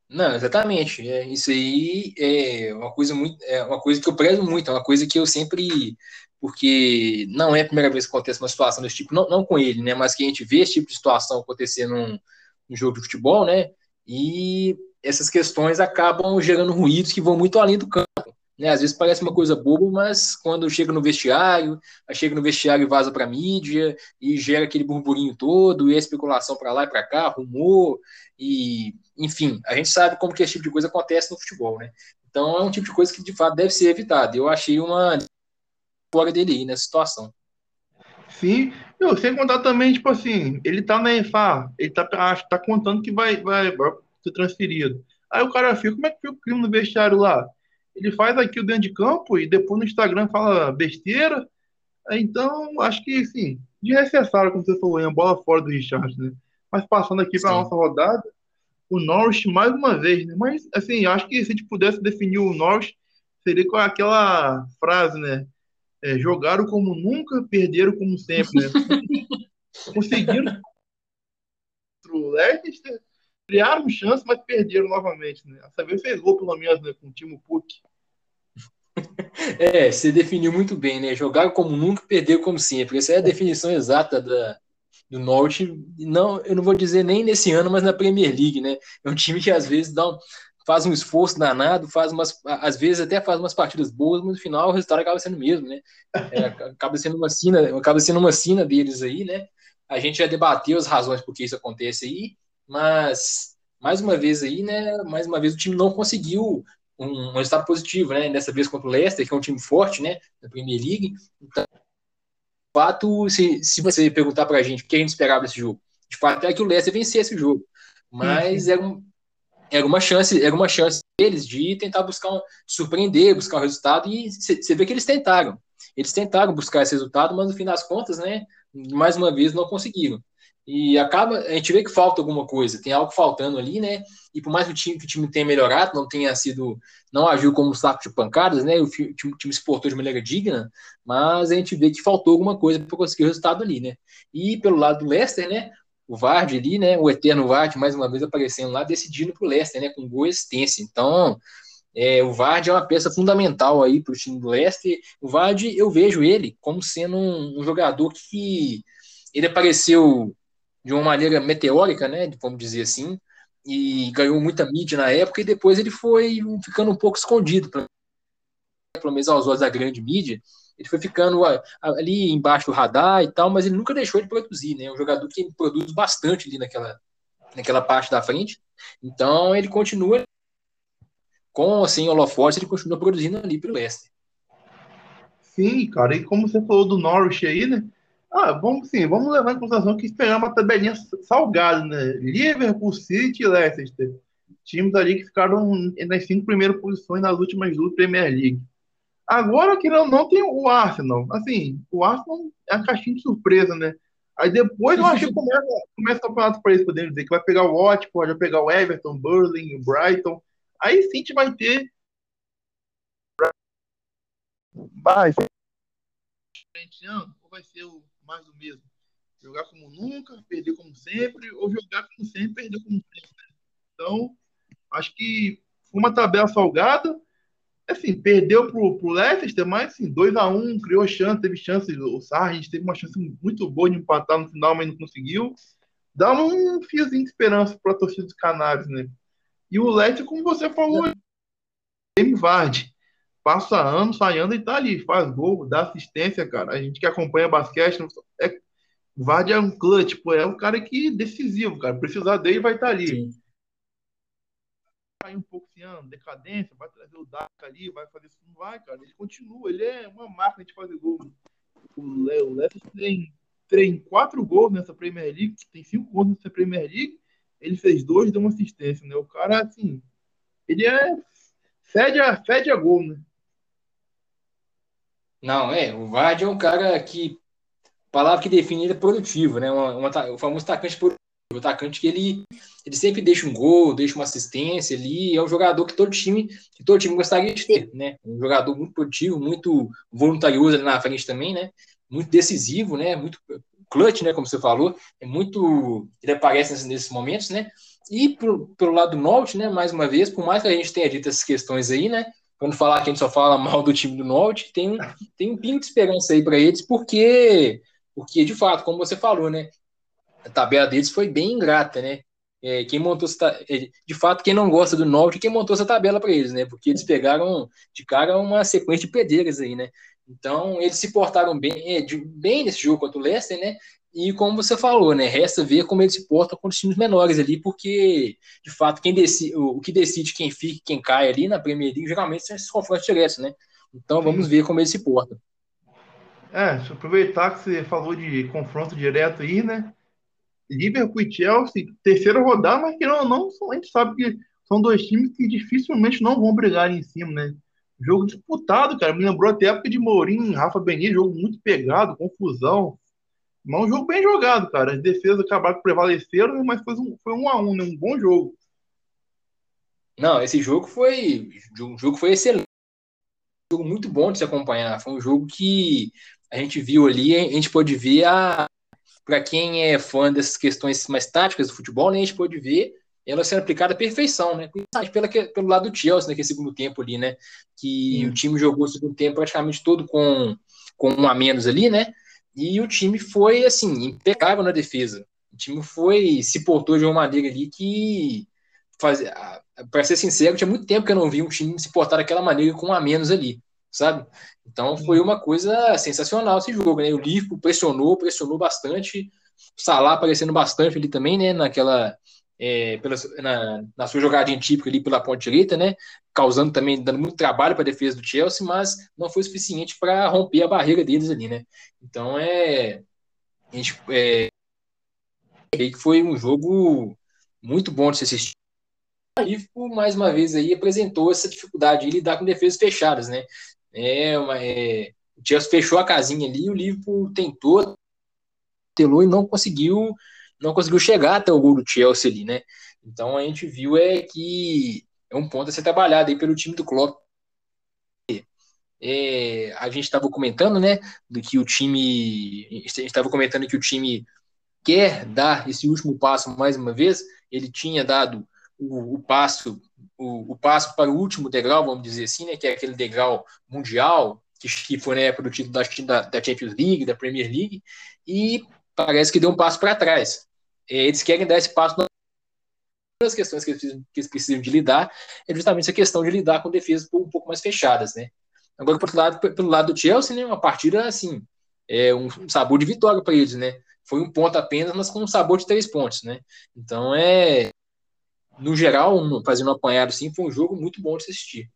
Não, exatamente. É, isso aí é uma coisa muito, é uma coisa que eu prezo muito, é uma coisa que eu sempre, porque não é a primeira vez que acontece uma situação desse tipo, não, não com ele, né? Mas que a gente vê esse tipo de situação acontecer num, num jogo de futebol, né? E essas questões acabam gerando ruídos que vão muito além do campo. Né? Às vezes parece uma coisa boba, mas quando chega no vestiário, chega no vestiário e vaza para a mídia, e gera aquele burburinho todo, e a especulação para lá e para cá, rumor, e enfim, a gente sabe como que esse tipo de coisa acontece no futebol, né? Então é um tipo de coisa que de fato deve ser evitado. Eu achei uma fora dele aí nessa situação. Sim, eu sem contar também, tipo assim, ele tá na EFA, ele tá, acho, tá contando que vai, vai ser transferido. Aí o cara fica, como é que fica o clima no vestiário lá? Ele faz aquilo dentro de campo e depois no Instagram fala besteira. Então, acho que, sim, desnecessário, como você falou, uma bola fora do Richard, né? Mas passando aqui para a nossa rodada, o Norwich mais uma vez, né? Mas, assim, acho que se a gente pudesse definir o Norwich, seria com aquela frase, né? É, jogaram como nunca, perderam como sempre, né? <laughs> Conseguiram o Leicester, criaram chance, mas perderam novamente, né? Essa vez fez gol, pelo menos, né? Com o Timo Puk. <laughs> É, você definiu muito bem, né? Jogaram como nunca, perderam como sempre. Essa é a definição exata da, do Norte. Não, eu não vou dizer nem nesse ano, mas na Premier League, né? É um time que às vezes dá um, faz um esforço danado, faz umas, às vezes até faz umas partidas boas, mas no final o resultado acaba sendo o mesmo, né? É, acaba sendo uma sina, acaba sendo uma sina deles aí, né? A gente já debateu as razões por que isso acontece aí, mas mais uma vez aí, né? Mais uma vez o time não conseguiu um, um resultado positivo, né? Dessa vez contra o Leicester, que é um time forte, né? Da Premier League. Então, de fato, se, se você perguntar para a gente o que a gente esperava desse jogo, de fato é que o Leicester vencesse o jogo, mas uhum. era um, era uma chance, era uma chance deles de tentar buscar um, surpreender, buscar um resultado e você vê que eles tentaram. Eles tentaram buscar esse resultado, mas no fim das contas, né, mais uma vez não conseguiram. E acaba, a gente vê que falta alguma coisa, tem algo faltando ali, né? E por mais que o time, que o time tenha melhorado, não tenha sido, não agiu como um saco de pancadas, né? O time, o time se portou de maneira digna, mas a gente vê que faltou alguma coisa para conseguir o resultado ali, né? E pelo lado do Leicester, né? o Vard ali, né? O eterno Vard, mais uma vez aparecendo lá, decidindo para o Leicester, né? Com boa existência. Então, é, o Vard é uma peça fundamental aí para o time do Leicester. O Vard, eu vejo ele como sendo um, um, jogador que ele apareceu de uma maneira meteórica, né? Vamos dizer assim, e ganhou muita mídia na época e depois ele foi ficando um pouco escondido, pelo menos aos olhos da grande mídia ele foi ficando ali embaixo do radar e tal, mas ele nunca deixou de produzir, né? É um jogador que produz bastante ali naquela, naquela parte da frente. Então ele continua com assim holofote, ele continua produzindo ali para o Leicester. Sim, cara, e como você falou do Norwich aí, né? Ah, vamos sim, vamos levar em consideração que esperar uma tabelinha salgada, né? Liverpool, City e Leicester. Times ali que ficaram nas cinco primeiras posições nas últimas duas Premier League. Agora que não, não tem o Arsenal. Assim, o Arsenal é a caixinha de surpresa, né? Aí depois eu acho que começa, começa o campeonato para eles podemos dizer que vai pegar o Watford, vai pegar o Everton, Burling, o Brighton. Aí sim a gente vai ter. Vai ser ou vai ser o mais do mesmo? Jogar como nunca, perder como sempre, ou jogar como sempre, perder como sempre. Né? Então, acho que foi uma tabela salgada assim, perdeu pro, pro Leicester, mas assim, 2x1, um, criou chance, teve chance, o Sargent teve uma chance muito boa de empatar no final, mas não conseguiu. Dá um fiozinho de esperança para a torcida dos Canários, né? E o Leicester, como você falou, Jamie Vardy, passa ano, sai ano e tá ali, faz gol, dá assistência, cara. A gente que acompanha basquete, é, Vardy é um clutch, pô, é um cara que decisivo, cara. Precisar dele vai estar tá ali. Sim cair um pouco assim, ah, decadência, vai trazer o Daka ali, vai fazer isso. Não vai, cara. Ele continua, ele é uma máquina de fazer gol. O Léo tem, tem quatro gols nessa Premier League, tem cinco gols nessa Premier League. Ele fez dois, deu uma assistência, né? O cara, assim, ele é. Fede a, fede a gol, né? Não, é. O Vard é um cara que. Palavra que define ele é produtivo, né? Uma, uma, o famoso atacante produtivo o atacante que ele, ele sempre deixa um gol, deixa uma assistência ali, é um jogador que todo time, que todo time gostaria de ter, né? Um jogador muito produtivo, muito voluntarioso ali na frente também, né? Muito decisivo, né? Muito clutch, né? Como você falou, é muito, ele aparece nesses, nesses momentos, né? E pro, pelo lado do norte, né? Mais uma vez, por mais que a gente tenha dito essas questões aí, né? Quando falar que a gente só fala mal do time do norte, tem tem um pingo de esperança aí para eles, porque porque de fato, como você falou, né? a tabela deles foi bem ingrata, né? É, quem montou essa, é, de fato, quem não gosta do Norte, quem montou essa tabela para eles, né? Porque eles pegaram de cara uma sequência de pedreiras aí, né? Então, eles se portaram bem, é, bem nesse jogo contra o Leicester, né? E como você falou, né? Resta ver como eles se portam com os times menores ali, porque, de fato, quem decide, o, que decide quem fica e quem cai ali na Premier League geralmente são esses confrontos diretos, né? Então, vamos ver como eles se portam. É, deixa eu aproveitar que você falou de confronto direto aí, né? Liverpool e Chelsea, terceira rodada, mas que não, não, a gente sabe que são dois times que dificilmente não vão brigar em cima, né? Jogo disputado, cara. Me lembrou até a época de Mourinho, Rafa Benítez, jogo muito pegado, confusão. Mas um jogo bem jogado, cara. As defesas acabaram prevaleceram, mas foi um, foi um a um, né? Um bom jogo. Não, esse jogo foi. Um jogo foi excelente. Um jogo muito bom de se acompanhar. Foi um jogo que a gente viu ali, a gente pôde ver a. Para quem é fã dessas questões mais táticas do futebol, né, a gente pôde ver ela sendo aplicada à perfeição, né? Pela, pelo lado do Chelsea naquele segundo tempo ali, né? Que Sim. o time jogou o segundo tempo praticamente todo com, com um a menos ali, né? E o time foi, assim, impecável na defesa. O time foi, se portou de uma maneira ali que, para ser sincero, tinha muito tempo que eu não vi um time se portar daquela maneira com um a menos ali, sabe? Então foi uma coisa sensacional esse jogo, né? O Liverpool pressionou, pressionou bastante, o Salah aparecendo bastante ali também, né? Naquela é, pela, na, na, sua jogadinha típica ali pela ponta direita, né? Causando também, dando muito trabalho para a defesa do Chelsea, mas não foi suficiente para romper a barreira deles ali, né? Então é. A gente é, que foi um jogo muito bom de se assistir. O mais uma vez, aí apresentou essa dificuldade de lidar com defesas fechadas, né? É, uma, é, o Chelsea fechou a casinha ali, o Liverpool tentou, telou e não conseguiu não conseguiu chegar até o gol do Chelsea ali, né? Então a gente viu é que é um ponto a ser trabalhado aí pelo time do Klopp. É, a gente estava comentando, né, do que o time, estava comentando que o time quer dar esse último passo mais uma vez. Ele tinha dado o, o passo, o, o, passo para o último degrau, vamos dizer assim, né, que é aquele degrau mundial que, que foi na época do título da, da Champions League, da Premier League, e parece que deu um passo para trás. Eles querem dar esse passo nas questões que eles, precisam, de lidar, é justamente essa questão de lidar com defesas um pouco mais fechadas, né? Agora, por outro lado, pelo lado do Chelsea, né, uma partida assim, é um sabor de vitória para eles, né? Foi um ponto apenas, mas com um sabor de três pontos, né? Então é, no geral, fazendo um apanhado assim, foi um jogo muito bom de assistir.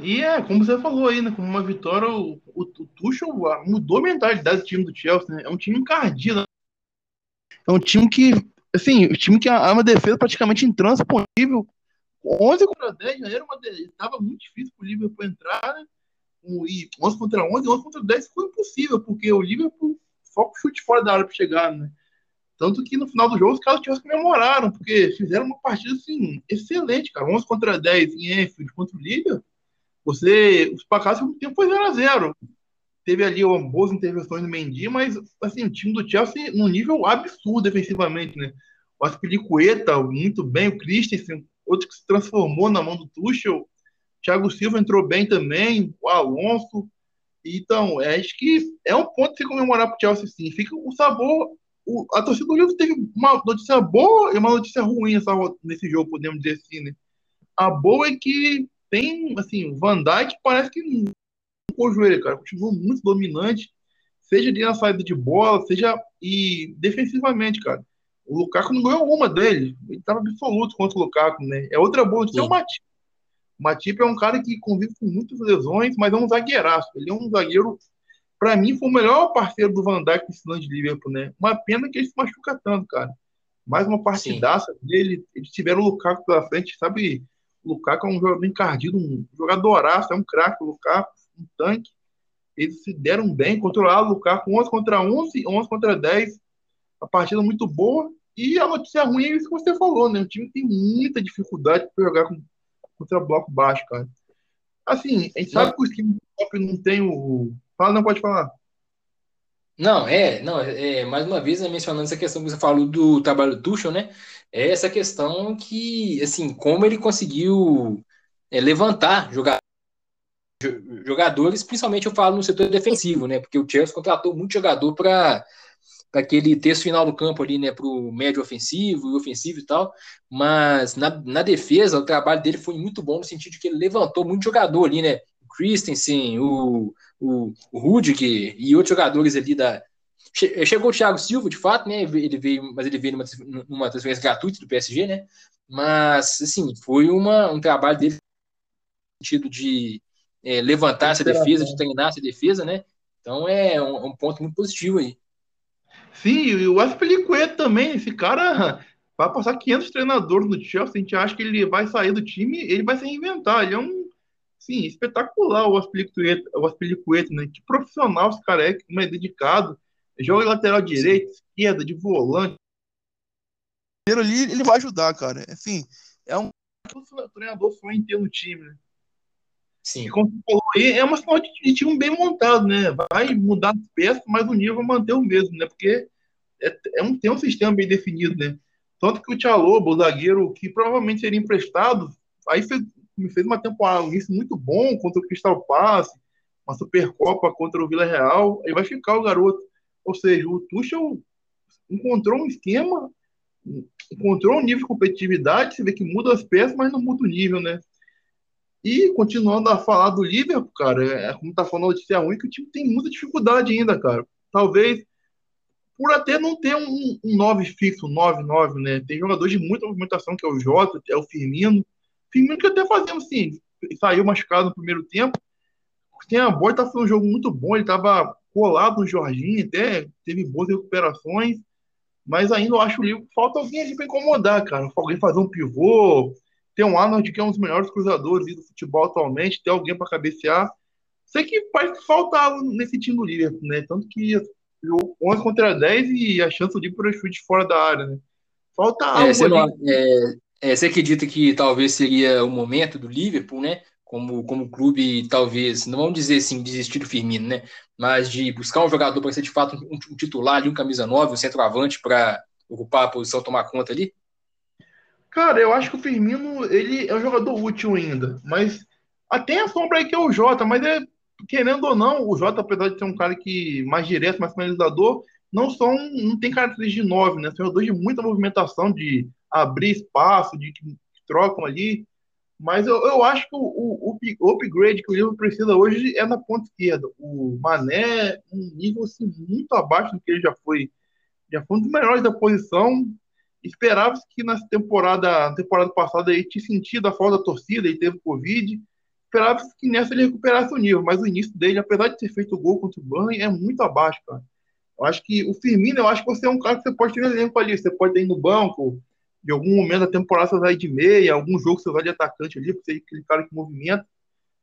E é, como você falou aí, né? Com uma vitória, o, o, o Tuchel mudou a mentalidade do time do Chelsea, né? É um time encardido. É um time que, assim, o time que é uma defesa praticamente intransponível. 11 contra 10 já era uma. Estava muito difícil para o Liverpool entrar, né? E 11 contra 11, 11 contra 10 foi impossível, porque o Liverpool só com chute fora da área para chegar, né? Tanto que no final do jogo os caras tinham comemoraram, porque fizeram uma partida assim, excelente, cara. 11 contra 10 em Enfield contra o Liverpool você, os placares no tempo foi 0 a 0 Teve ali ó, boas intervenções do Mendy, mas assim, o time do Chelsea num nível absurdo defensivamente, né? O Aspilicueta, muito bem, o Christensen, outro que se transformou na mão do Tuchel. Thiago Silva entrou bem também, o Alonso. Então, é, acho que é um ponto de se comemorar para o Chelsea, sim. Fica o sabor. O, a torcida do Liverpool teve uma notícia boa e uma notícia ruim nessa, nesse jogo, podemos dizer assim, né? A boa é que tem, assim, o Van Dijk parece que não o joelho, cara. Continua muito dominante, seja de na saída de bola, seja e defensivamente, cara. O Lukaku não ganhou uma dele. Ele estava absoluto contra o Lukaku, né? É outra boa notícia é o Matip. O Matip é um cara que convive com muitas lesões, mas é um zagueiraço. Ele é um zagueiro, para mim, foi o melhor parceiro do Van Dijk nesse lance de Liverpool, né? Uma pena que ele se machuca tanto, cara. Mais uma partidaça Sim. dele. Eles tiveram o Lukaku pela frente, sabe? O Lukaku é um jogador encardido, um jogadoraço, é um craque, o Lukaku, um tanque. Eles se deram bem, controlaram o Lukaku 11 contra 11, 11 contra 10. A partida muito boa. E a notícia ruim é isso que você falou, né? O time tem muita dificuldade para jogar com, contra bloco baixo, cara. Assim, a gente sabe que o time não tem o. Fala, não pode falar. Não, é, não, é, mais uma vez, né, mencionando essa questão que você falou do trabalho do Tuchel, né? É essa questão que, assim, como ele conseguiu é, levantar jogadores, principalmente eu falo no setor defensivo, né? Porque o Chelsea contratou muito jogador para aquele texto final do campo ali, né? Para o médio ofensivo e ofensivo e tal. Mas na, na defesa, o trabalho dele foi muito bom no sentido de que ele levantou muito jogador ali, né? O Christensen, o o, o Rudiger e outros jogadores ali da. Chegou o Thiago Silva, de fato, né? Ele veio, mas ele veio numa, numa transferência gratuita do PSG, né? Mas, assim, foi uma, um trabalho dele no sentido de é, levantar essa defesa, de treinar essa defesa, né? Então é um, um ponto muito positivo aí. Sim, e o Aspilicueta também, esse cara vai passar 500 treinadores no Chelsea, a gente acha que ele vai sair do time, ele vai se reinventar, ele é um, sim, espetacular o Aspilicueta, o Aspilicueta, né, que profissional esse cara é, como é dedicado, joga lateral direito, esquerda, de volante, ali ele vai ajudar, cara, assim, é um treinador sonha em ter no time, né? Sim. E como você falou aí, é uma final de time bem montado, né? Vai mudar as peças, mas o nível vai manter o mesmo, né? Porque é, é um, tem um sistema bem definido, né? Tanto que o Tchalobo, o zagueiro, que provavelmente seria emprestado, aí fez, fez uma temporada muito bom contra o Crystal Palace, uma Supercopa contra o Vila Real, aí vai ficar o garoto. Ou seja, o Tuchel encontrou um esquema, encontrou um nível de competitividade, você vê que muda as peças, mas não muda o nível, né? E continuando a falar do Liverpool, cara, é, como tá falando a notícia ruim, que o time tem muita dificuldade ainda, cara. Talvez por até não ter um, um 9 fixo, um 9-9, né? Tem jogadores de muita movimentação, que é o Jota, é o Firmino. Firmino que até fazendo assim, saiu machucado no primeiro tempo. Tem a bola, tá fazendo um jogo muito bom, ele tava colado no Jorginho, até teve boas recuperações. Mas ainda eu acho que falta alguém ali para incomodar, cara. Alguém fazer um pivô. Tem um Arnold que é um dos melhores cruzadores do futebol atualmente, ter alguém para cabecear. Sei que parece que falta algo nesse time do Liverpool, né? Tanto que jogou 11 contra 10 e a chance de ir para chute fora da área, né? Falta é, algo. Você, não, é, é, você acredita que talvez seria o momento do Liverpool, né? Como, como clube, talvez, não vamos dizer assim, desistir do Firmino, né? Mas de buscar um jogador para ser de fato um, um titular ali, um camisa 9, um centroavante para ocupar a posição, tomar conta ali? Cara, eu acho que o Firmino, ele é um jogador útil ainda, mas até a sombra aí que é o Jota, mas é querendo ou não, o Jota, apesar de ser um cara que mais direto, mais finalizador, não são, não tem características de 9, né? São jogadores de muita movimentação, de abrir espaço, de que, trocam ali. Mas eu, eu acho que o, o, o, upgrade que o Liverpool precisa hoje é na ponta esquerda. O Mané, um nível assim, muito abaixo do que ele já foi. Já foi um dos melhores da posição. Esperava-se que na temporada, temporada passada ele tinha sentido a falta da torcida, ele teve Covid esperava que nessa ele recuperasse o nível, mas o início dele, apesar de ter feito o gol contra o Burnley, é muito abaixo, cara. Eu acho que o Firmino, eu acho que você é um cara que você pode ter elenco ali, você pode ir no banco, de algum momento da temporada você vai de meia, algum jogo você vai de atacante ali, porque você é aquele cara que movimenta.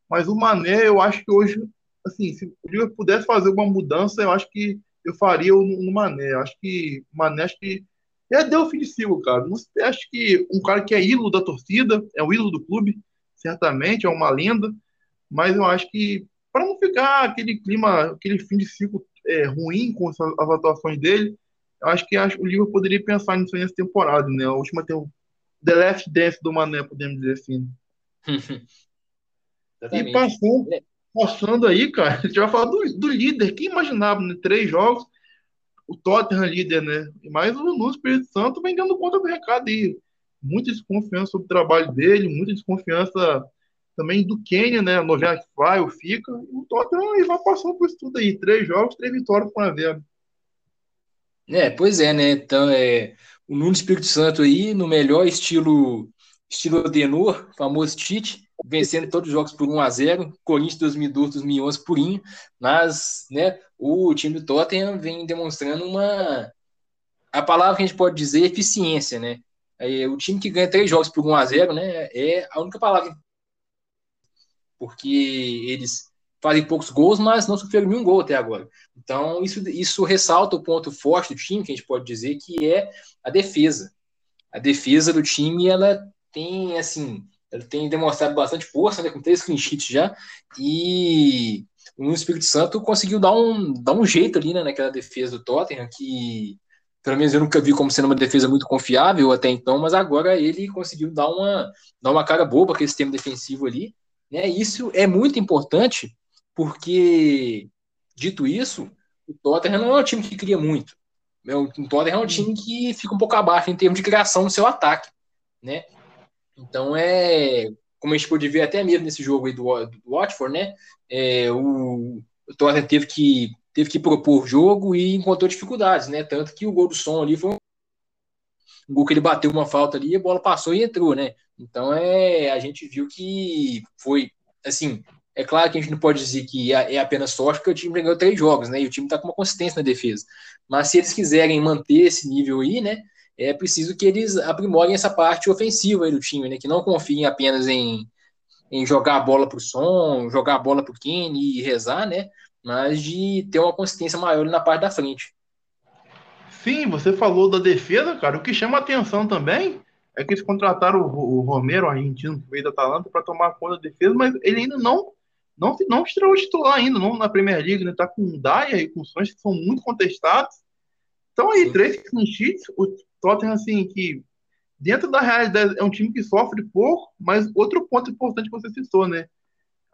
Mas o Mané, eu acho que hoje, assim, se o Liverpool pudesse fazer uma mudança, eu acho que eu faria no, no Mané. Eu acho que o Mané, acho que já deu o fim de ciclo, cara. Não acho que um cara que é ídolo da torcida, é o ídolo do clube, certamente, é uma lenda, mas eu acho que para não ficar aquele clima, aquele fim de ciclo é, ruim com as, as, atuações dele, eu acho que acho, o livro poderia pensar nisso nessa temporada, né? A última tem o The Last Dance do Mané, podemos dizer assim. <laughs> e passando, passando aí, cara, <laughs> a gente vai falar do, do líder. Quem imaginava, né? Três jogos, o Tottenham líder, né? Mas o Nuno Espírito Santo vem dando conta do recado aí muita desconfiança sobre o trabalho dele, muita desconfiança também do Kenya, né? A novela vai ou fica. O Tottenham ele vai passando por isso tudo aí. Três jogos, três vitórias com a zero. É, pois é, né? Então, é, o Nuno Espírito Santo aí, no melhor estilo estilo Adenor, famoso Tite, vencendo todos os jogos por 1 a 0 Corinthians 2012, 2011 purinho, mas, né, o time do Tottenham vem demonstrando uma a palavra que a gente pode dizer é eficiência, né? É, o time que ganha três jogos por 1 a 0 né, é a única palavra. Porque eles fazem poucos gols, mas não sofreram nenhum gol até agora. Então, isso, isso ressalta o ponto forte do time, que a gente pode dizer, que é a defesa. A defesa do time, ela tem, assim, ela tem demonstrado bastante força, né, com três clean sheets já, e o Espírito Santo conseguiu dar um, dar um jeito ali, né, naquela defesa do Tottenham, que pelo menos eu nunca vi como sendo uma defesa muito confiável até então, mas agora ele conseguiu dar uma, dar uma cara boa para aquele sistema defensivo ali. Né? Isso é muito importante, porque, dito isso, o Tottenham não é um time que cria muito. O Tottenham é um time que fica um pouco abaixo em termos de criação no seu ataque. Né? Então, é, como a gente pode ver até mesmo nesse jogo aí do, do Watford, né? É, o, o Tottenham teve que teve que propor jogo e encontrou dificuldades, né? Tanto que o gol do som ali foi um gol que ele bateu uma falta ali, a bola passou e entrou, né? Então é, a gente viu que foi assim, É claro que a gente não pode dizer que é, é apenas sorte, porque o time ganhou três jogos, né? E o time está com uma consistência na defesa. Mas se eles quiserem manter esse nível aí, né? É preciso que eles aprimorem essa parte ofensiva aí do time, né? Que não confiem apenas em, em jogar a bola para o som, jogar a bola para o Kenny e rezar, né? Mas de ter uma consistência maior na parte da frente. Sim, você falou da defesa, cara. O que chama atenção também é que eles contrataram o, o Romero, argentino, que veio da Atalanta, para tomar conta da defesa, mas ele ainda não não, não estreou titular ainda, não na Premier League, né? Tá com o Dyer e com o Sanches, que são muito contestados. Então aí, Sim. três clean sheets, o Tottenham, assim, que dentro da realidade é um time que sofre pouco, mas outro ponto importante que você citou, né?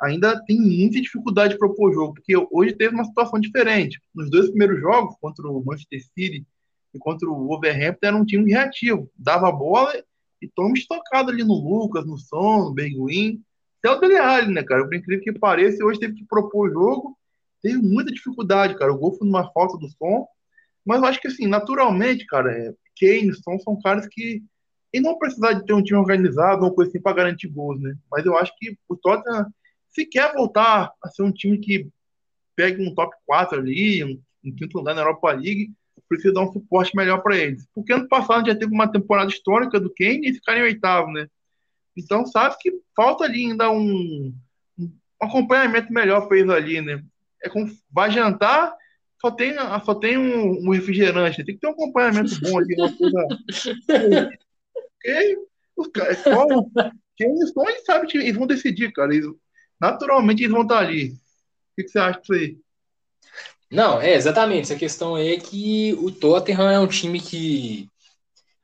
Ainda tem muita dificuldade de propor jogo, porque hoje teve uma situação diferente. Nos dois primeiros jogos, contra o Manchester City e contra o Wolverhampton, era um time reativo. Dava a bola e toma estocado ali no Lucas, no Son, no Beguin até o Dele Alli, né, cara? Por incrível que pareça, hoje teve que propor jogo, teve muita dificuldade, cara. O gol foi numa falta do som, mas eu acho que, assim, naturalmente, cara, é, Kane, Son são caras que e não precisar de ter um time organizado ou coisa assim para garantir gols, né? Mas eu acho que o Tottenham, se quer voltar a ser um time que pegue um top 4 ali, um, um quinto lugar na Europa League, precisa dar um suporte melhor para eles. Porque ano passado já teve uma temporada histórica do Kane e ficaram em oitavo, né? Então sabe que falta ali ainda um, um acompanhamento melhor para eles ali, né? É com, vai jantar, só tem, só tem um, um refrigerante, tem que ter um acompanhamento bom ali, uma coisa. <laughs> Porque os caras, quem eles estão, eles sabem que eles vão decidir, cara. Eles, naturalmente eles vão estar ali. O que, que você acha disso aí? Não, é exatamente. Essa questão é que o Tottenham é um time que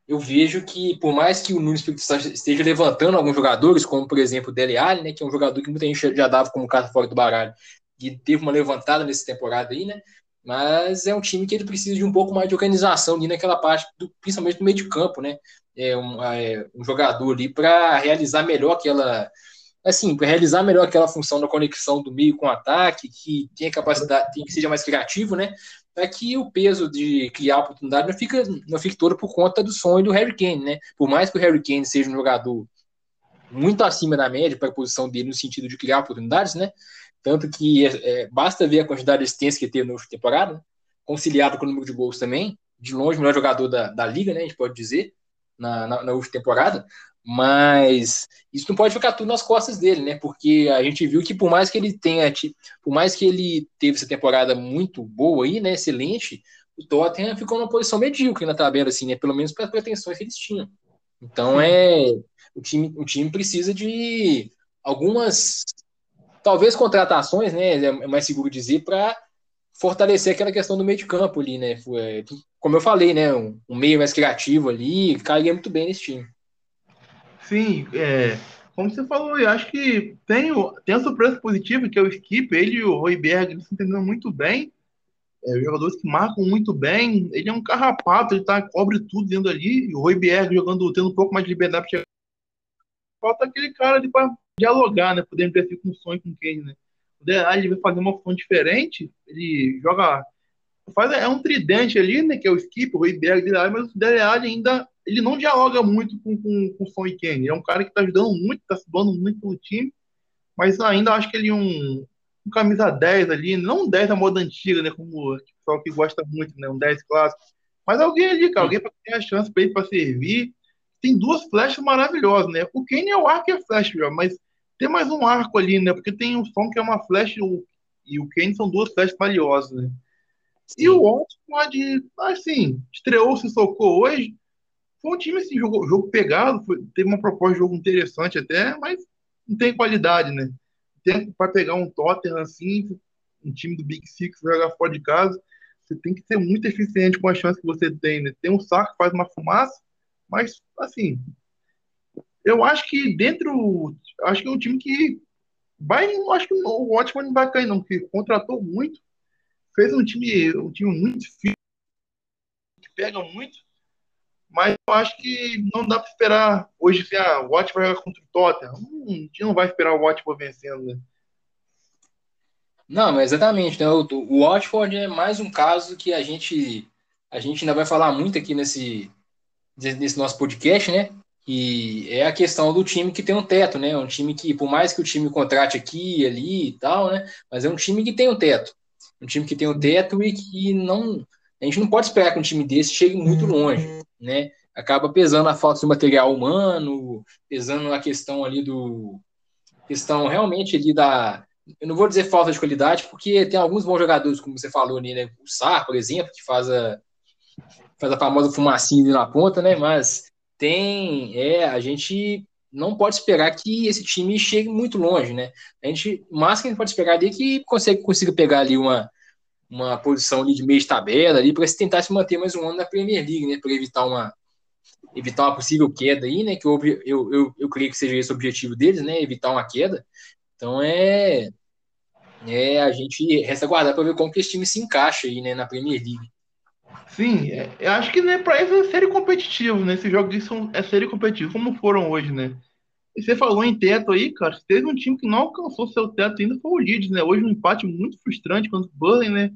eu vejo que, por mais que o Nunes esteja levantando alguns jogadores, como por exemplo o Dele Alli, né, que é um jogador que muita gente já dava como carta fora do baralho, e teve uma levantada nessa temporada aí, né? Mas é um time que ele precisa de um pouco mais de organização ali naquela parte, do, principalmente no meio de campo, né? É um, é um jogador ali para realizar melhor aquela. Assim, para realizar melhor aquela função da conexão do meio com o ataque, que tem a capacidade, tem que seja mais criativo, né? é que o peso de criar oportunidade não fica, não fica todo por conta do sonho do Harry Kane, né? Por mais que o Harry Kane seja um jogador muito acima da média para a posição dele no sentido de criar oportunidades, né? Tanto que é, é, basta ver a quantidade de assistências que teve na última temporada, né? conciliado com o número de gols também. De longe, o melhor jogador da, da liga, né? A gente pode dizer, na, na, na última temporada. Mas isso não pode ficar tudo nas costas dele, né? Porque a gente viu que por mais que ele tenha, por mais que ele teve essa temporada muito boa aí, né? Excelente, o Tottenham ficou numa posição medíocre na tabela, assim, né? Pelo menos para as pretensões que eles tinham. Então é o time, o time precisa de algumas, talvez contratações, né? É mais seguro dizer para fortalecer aquela questão do meio de campo ali, né? Como eu falei, né? Um, meio mais criativo ali, cairia muito bem nesse time. Sim, é, como você falou, eu acho que tem, tem a surpresa positiva, que é o Skip, ele e o Royberg, eles se entendendo muito bem. É, jogadores que marcam muito bem. Ele é um carrapato, ele tá, cobre tudo dentro ali. E o Royberg jogando, tendo um pouco mais de liberdade Falta aquele cara ali dialogar, né? Poder ter com sonho com quem, né? O ele vai fazer uma função diferente, ele joga. Faz, é um tridente ali, né? Que é o Skip, o Royberg, mas o Dele ainda ele não dialoga muito com, com, com o Son e Kenny. É um cara que está ajudando muito, está se muito pelo time, mas ainda acho que ele é um, um camisa 10 ali, não um 10 da moda antiga, né? Como o pessoal que gosta muito, né? Um 10 clássico. Mas alguém ali, cara, alguém para ter a chance para ele para servir. Tem duas flechas maravilhosas, né? O Kenny é o arco e a flecha, mas tem mais um arco ali, né? Porque tem um som que é uma flecha e o Kenny são duas flechas valiosas, né? Sim. E o Watson pode, assim, estreou, se socou hoje, foi um time assim, jogo, jogo pegado, foi, teve uma proposta de jogo interessante até, mas não tem qualidade, né? Tempo para pegar um Tottenham assim, um time do Big Six jogar fora de casa, você tem que ser muito eficiente com a chance que você tem, né? Tem um saco que faz uma fumaça, mas assim, eu acho que dentro, acho que é um time que vai, acho que o ótimo não vai cair não, porque contratou muito, fez um time, um time muito difícil, que pega muito, mas eu acho que não dá para esperar hoje se a Watford vai jogar contra o Tottenham. Hum, a gente não vai esperar o Watford vencendo, né? Não, exatamente. Né? O, o Watford é mais um caso que a gente a gente ainda vai falar muito aqui nesse, nesse nosso podcast, né? E é a questão do time que tem um teto, né? Um time que, por mais que o time contrate aqui e ali e tal, né? Mas é um time que tem um teto. Um time que tem um teto e que não. A gente não pode esperar que um time desse chegue muito longe, né? Acaba pesando a falta de material humano, pesando a questão ali do. questão realmente ali da. Eu não vou dizer falta de qualidade, porque tem alguns bons jogadores, como você falou ali, né? O Sar, por exemplo, que faz a, faz a famosa fumacinha ali na ponta, né? Mas tem. É, a gente não pode esperar que esse time chegue muito longe, né? A gente, máximo que a gente pode esperar ali é que consegue, consiga pegar ali uma, uma posição ali de meio de tabela ali para se tentar se manter mais um ano na Premier League, né? Para evitar uma evitar uma possível queda aí, né? Que eu, eu, eu, eu creio que seja esse o objetivo deles, né? Evitar uma queda. Então é é a gente resta aguardar para ver como que esse time se encaixa aí, né, na Premier League. Sim, é, eu acho que né, para eles é série competitivo, né? Esses jogos são, é série competitivo, como foram hoje, né? E você falou em teto aí, cara. Teve um time que não alcançou seu teto ainda, foi o Leeds, né? Hoje um empate muito frustrante contra o Burnley, né?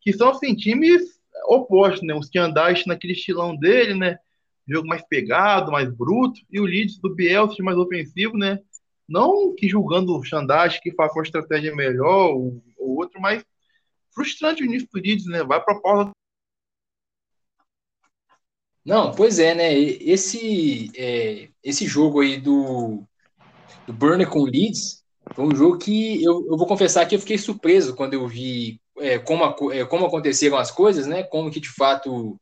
Que são, assim, times opostos, né? Os que andaste naquele estilão dele, né? Jogo mais pegado, mais bruto. E o Leeds do Bielsa, mais ofensivo, né? Não que julgando o Xandache que faz uma estratégia melhor ou, ou outro, mas frustrante o início do Leeds, né? Vai para a pausa não, pois é, né? Esse, é, esse jogo aí do, do Burner com Leeds foi um jogo que eu, eu vou confessar que eu fiquei surpreso quando eu vi é, como, é, como aconteceram as coisas, né? Como que de fato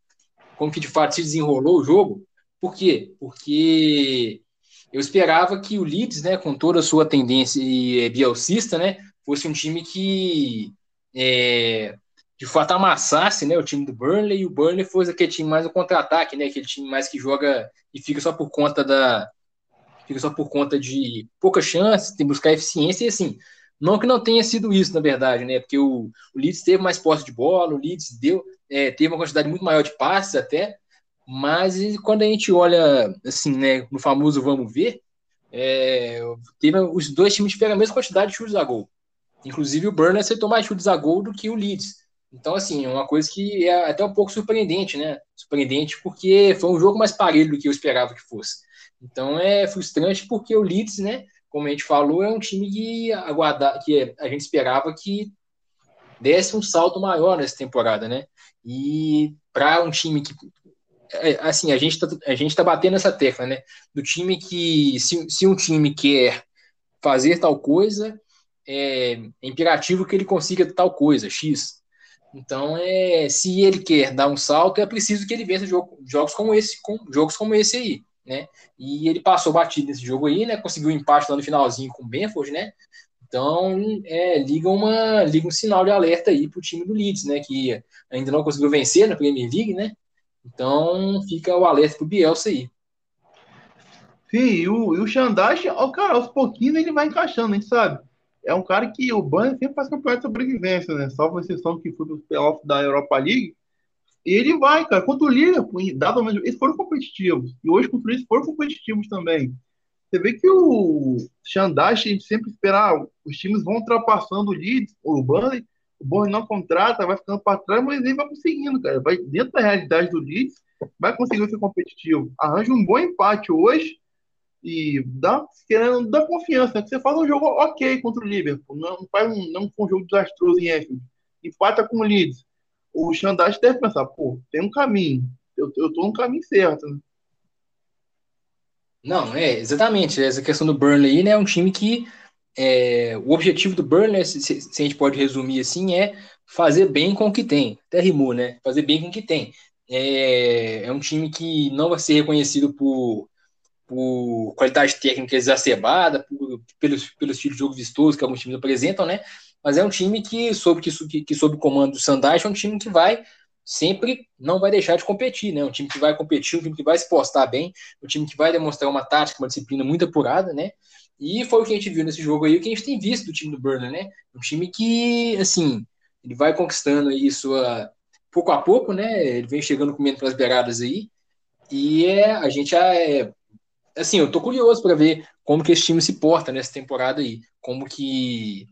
como que de fato se desenrolou o jogo. Por quê? Porque eu esperava que o Leeds, né, com toda a sua tendência é, bielcista, né, fosse um time que é, de fato amassasse né, o time do Burnley e o Burnley fosse aquele time mais no contra-ataque, né, aquele time mais que joga e fica só por conta da fica só por conta de pouca chance, tem que buscar eficiência e assim, não que não tenha sido isso na verdade, né, porque o, o Leeds teve mais posse de bola, o Leeds deu é, teve uma quantidade muito maior de passes até, mas quando a gente olha assim, né, no famoso vamos ver, é, teve, os dois times tiveram a mesma quantidade de chutes a gol. Inclusive o Burnley aceitou mais chutes a gol do que o Leeds. Então, assim, é uma coisa que é até um pouco surpreendente, né? Surpreendente porque foi um jogo mais parelho do que eu esperava que fosse. Então, é frustrante porque o Leeds, né? Como a gente falou, é um time que, aguarda, que a gente esperava que desse um salto maior nessa temporada, né? E para um time que é, assim, a gente tá, a gente tá batendo essa tecla, né? Do time que se, se um time quer fazer tal coisa, é, é imperativo que ele consiga tal coisa, X. Então, é, se ele quer dar um salto, é preciso que ele vença jogo, jogos como esse, com, jogos como esse aí, né? E ele passou batido nesse jogo aí, né? Conseguiu um empate lá no finalzinho com o Benford, né? Então, é, liga, uma, liga um sinal de alerta aí para o time do Leeds, né? Que ainda não conseguiu vencer na Premier League, né? Então, fica o alerta para o Bielsa aí. Sim, e o, e o Xandage, ó, cara, aos pouquinhos ele vai encaixando, a gente sabe é um cara que o Banner sempre faz campeonato de sobrevivência, né? Salvo a exceção que foi pro playoff da Europa League. E ele vai, cara. Contra o Liverpool, dado mesmo, eles foram competitivos. E hoje contra eles foram competitivos também. Você vê que o Xandache, a gente sempre esperar, os times vão ultrapassando o Leeds, o Burnley, o Burnley não contrata, vai ficando para trás, mas ele vai conseguindo, cara. Vai dentro da realidade do Leeds, vai conseguir ser competitivo. Arranja um bom empate hoje, e dá, querendo, dá confiança, né? Que você faz um jogo ok contra o Liverpool, não faz um, não um jogo desastroso em Enfield, empata com o Leeds. O Xandage deve pensar, pô, tem um caminho, eu, eu tô no caminho certo, né? Não, é, exatamente, essa questão do Burnley, né, é um time que é, o objetivo do Burnley, se, se, a gente pode resumir assim, é fazer bem com o que tem, até rimou, né, fazer bem com o que tem. É, é um time que não vai ser reconhecido por por qualidade técnica exacerbada, por, pelo, pelo estilo de jogo vistoso que alguns times apresentam, né? Mas é um time que, sob, que, que sob o comando do Sandage, é um time que vai sempre não vai deixar de competir, né? Um time que vai competir, um time que vai se postar bem, um time que vai demonstrar uma tática, uma disciplina muito apurada, né? E foi o que a gente viu nesse jogo aí, o que a gente tem visto do time do Burner, né? Um time que, assim, ele vai conquistando aí sua pouco a pouco, né? Ele vem chegando comendo pelas beiradas aí. E é, a gente é, assim, eu tô curioso para ver como que esse time se porta nessa temporada aí, como que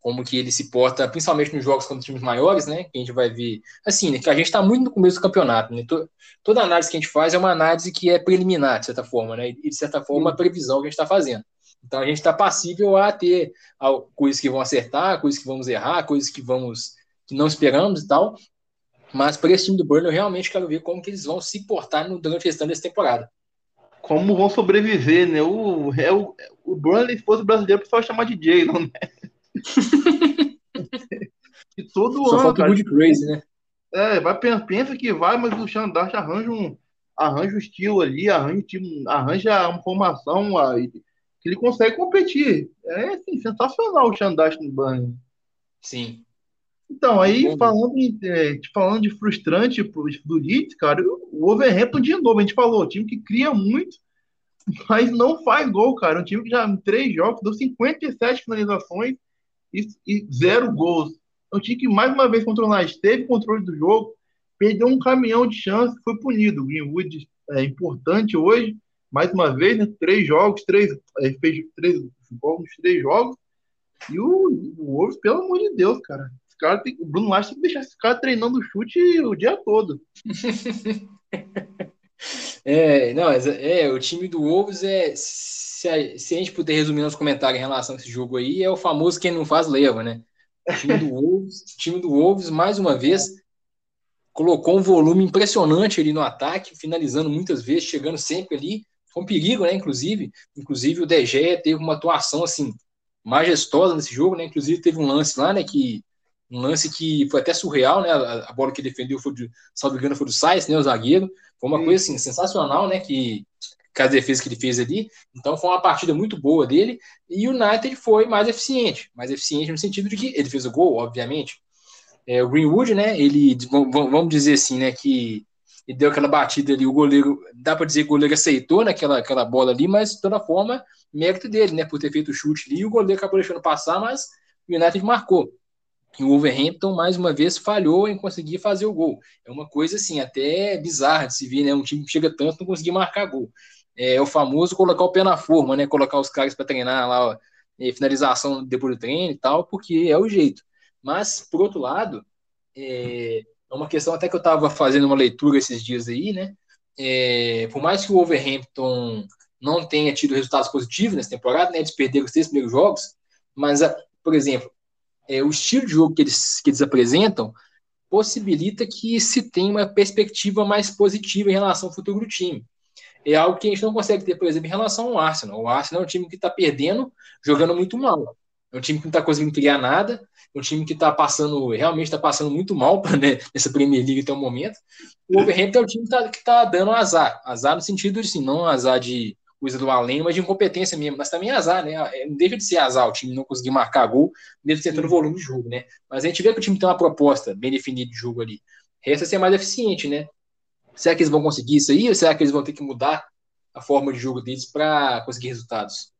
como que ele se porta, principalmente nos jogos contra times maiores, né? Que a gente vai ver, assim, né, que a gente está muito no começo do campeonato, né? Toda análise que a gente faz é uma análise que é preliminar, de certa forma, né? E de certa forma, uma previsão que a gente está fazendo. Então a gente está passível a ter coisas que vão acertar, coisas que vamos errar, coisas que vamos que não esperamos e tal. Mas para esse time do Burn, eu realmente quero ver como que eles vão se portar no, durante o restante dessa temporada. Como vão sobreviver, né? O, é o, o Burnley, se fosse brasileiro, o pessoal chamar de Jalen, né? <laughs> e todo Só ano. Falta cara, good crazy, né? É, vai, pensa que vai, mas o Xandaste arranja um, arranja um estilo ali, arranja, arranja uma formação aí, que ele consegue competir. É assim, sensacional o Xandaste no banho. Sim. Então, aí falando, em, é, falando de frustrante pro, do Leeds, cara, o Overhampton de novo, a gente falou, time que cria muito, <laughs> mas não faz gol, cara. Um time que já em três jogos deu 57 finalizações e, e zero gols. É um time que, mais uma vez, contra o Nice, teve controle do jogo, perdeu um caminhão de chance, foi punido. O Greenwood é importante hoje, mais uma vez, né? Três jogos, três, é, fez três gols três jogos. E o, o Wolves, pelo amor de Deus, cara. Cara tem, o Bruno Lage tem que deixar esse cara treinando chute o dia todo. <laughs> é, não, é, o time do Wolves é se a, se a gente puder resumir nos comentários em relação a esse jogo aí, é o famoso quem não faz leva, né? O time do Wolves, time do Wolves mais uma vez, colocou um volume impressionante ali no ataque, finalizando muitas vezes, chegando sempre ali, com perigo, né? Inclusive, inclusive o DG teve uma atuação assim majestosa nesse jogo, né? Inclusive teve um lance lá, né? Que um lance que foi até surreal, né? A, a bola que defendeu foi de, salvo engano, foi do Sainz, né? O zagueiro. Foi uma Sim. coisa assim sensacional, né? Que com a defesa que ele fez ali. Então foi uma partida muito boa dele. E o United foi mais eficiente. Mais eficiente no sentido de que ele fez o gol, obviamente. É, o Greenwood, né? Ele, vamos dizer assim, né? Que ele deu aquela batida ali, o goleiro, dá para dizer que o goleiro aceitou naquela aquela bola ali, mas de toda forma, mérito dele, né? Por ter feito o chute ali, e o goleiro acabou deixando passar, mas o United marcou. E o Wolverhampton, mais uma vez, falhou em conseguir fazer o gol. É uma coisa, assim, até bizarra de se ver, né? Um time que chega tanto não conseguir marcar gol é, o famoso colocar o pé na forma, né? Colocar os caras para treinar lá, ó, finalização depois do treino e tal, porque é o jeito. Mas, por outro lado, é, é uma questão até que eu estava fazendo uma leitura esses dias aí, né? É, por mais que o Wolverhampton não tenha tido resultados positivos nessa temporada, né? Eles perderam os três primeiros jogos, mas, por exemplo, é, o estilo de jogo que eles, que eles apresentam possibilita que se tenha uma perspectiva mais positiva em relação ao futuro do time é algo que a gente não consegue ter, por exemplo, em relação ao Arsenal. O Arsenal é um time que está perdendo, jogando muito mal. É um time que não está conseguindo criar nada, é um time que está passando, realmente está passando muito mal <laughs> né, nessa Premier League até o momento. O Wolverhampton é um time que está tá dando azar. Azar no sentido de, assim, não azar de coisa do além, mas de incompetência mesmo. Mas também é azar, né? É, não deixa de ser azar o time não conseguir marcar gol, mesmo tentando volume de jogo, né? Mas a gente vê que o time tem uma proposta bem definida de jogo ali. Resta ser mais eficiente, né? Será que eles vão conseguir isso aí ou será que eles vão ter que mudar a forma de jogo deles para conseguir resultados?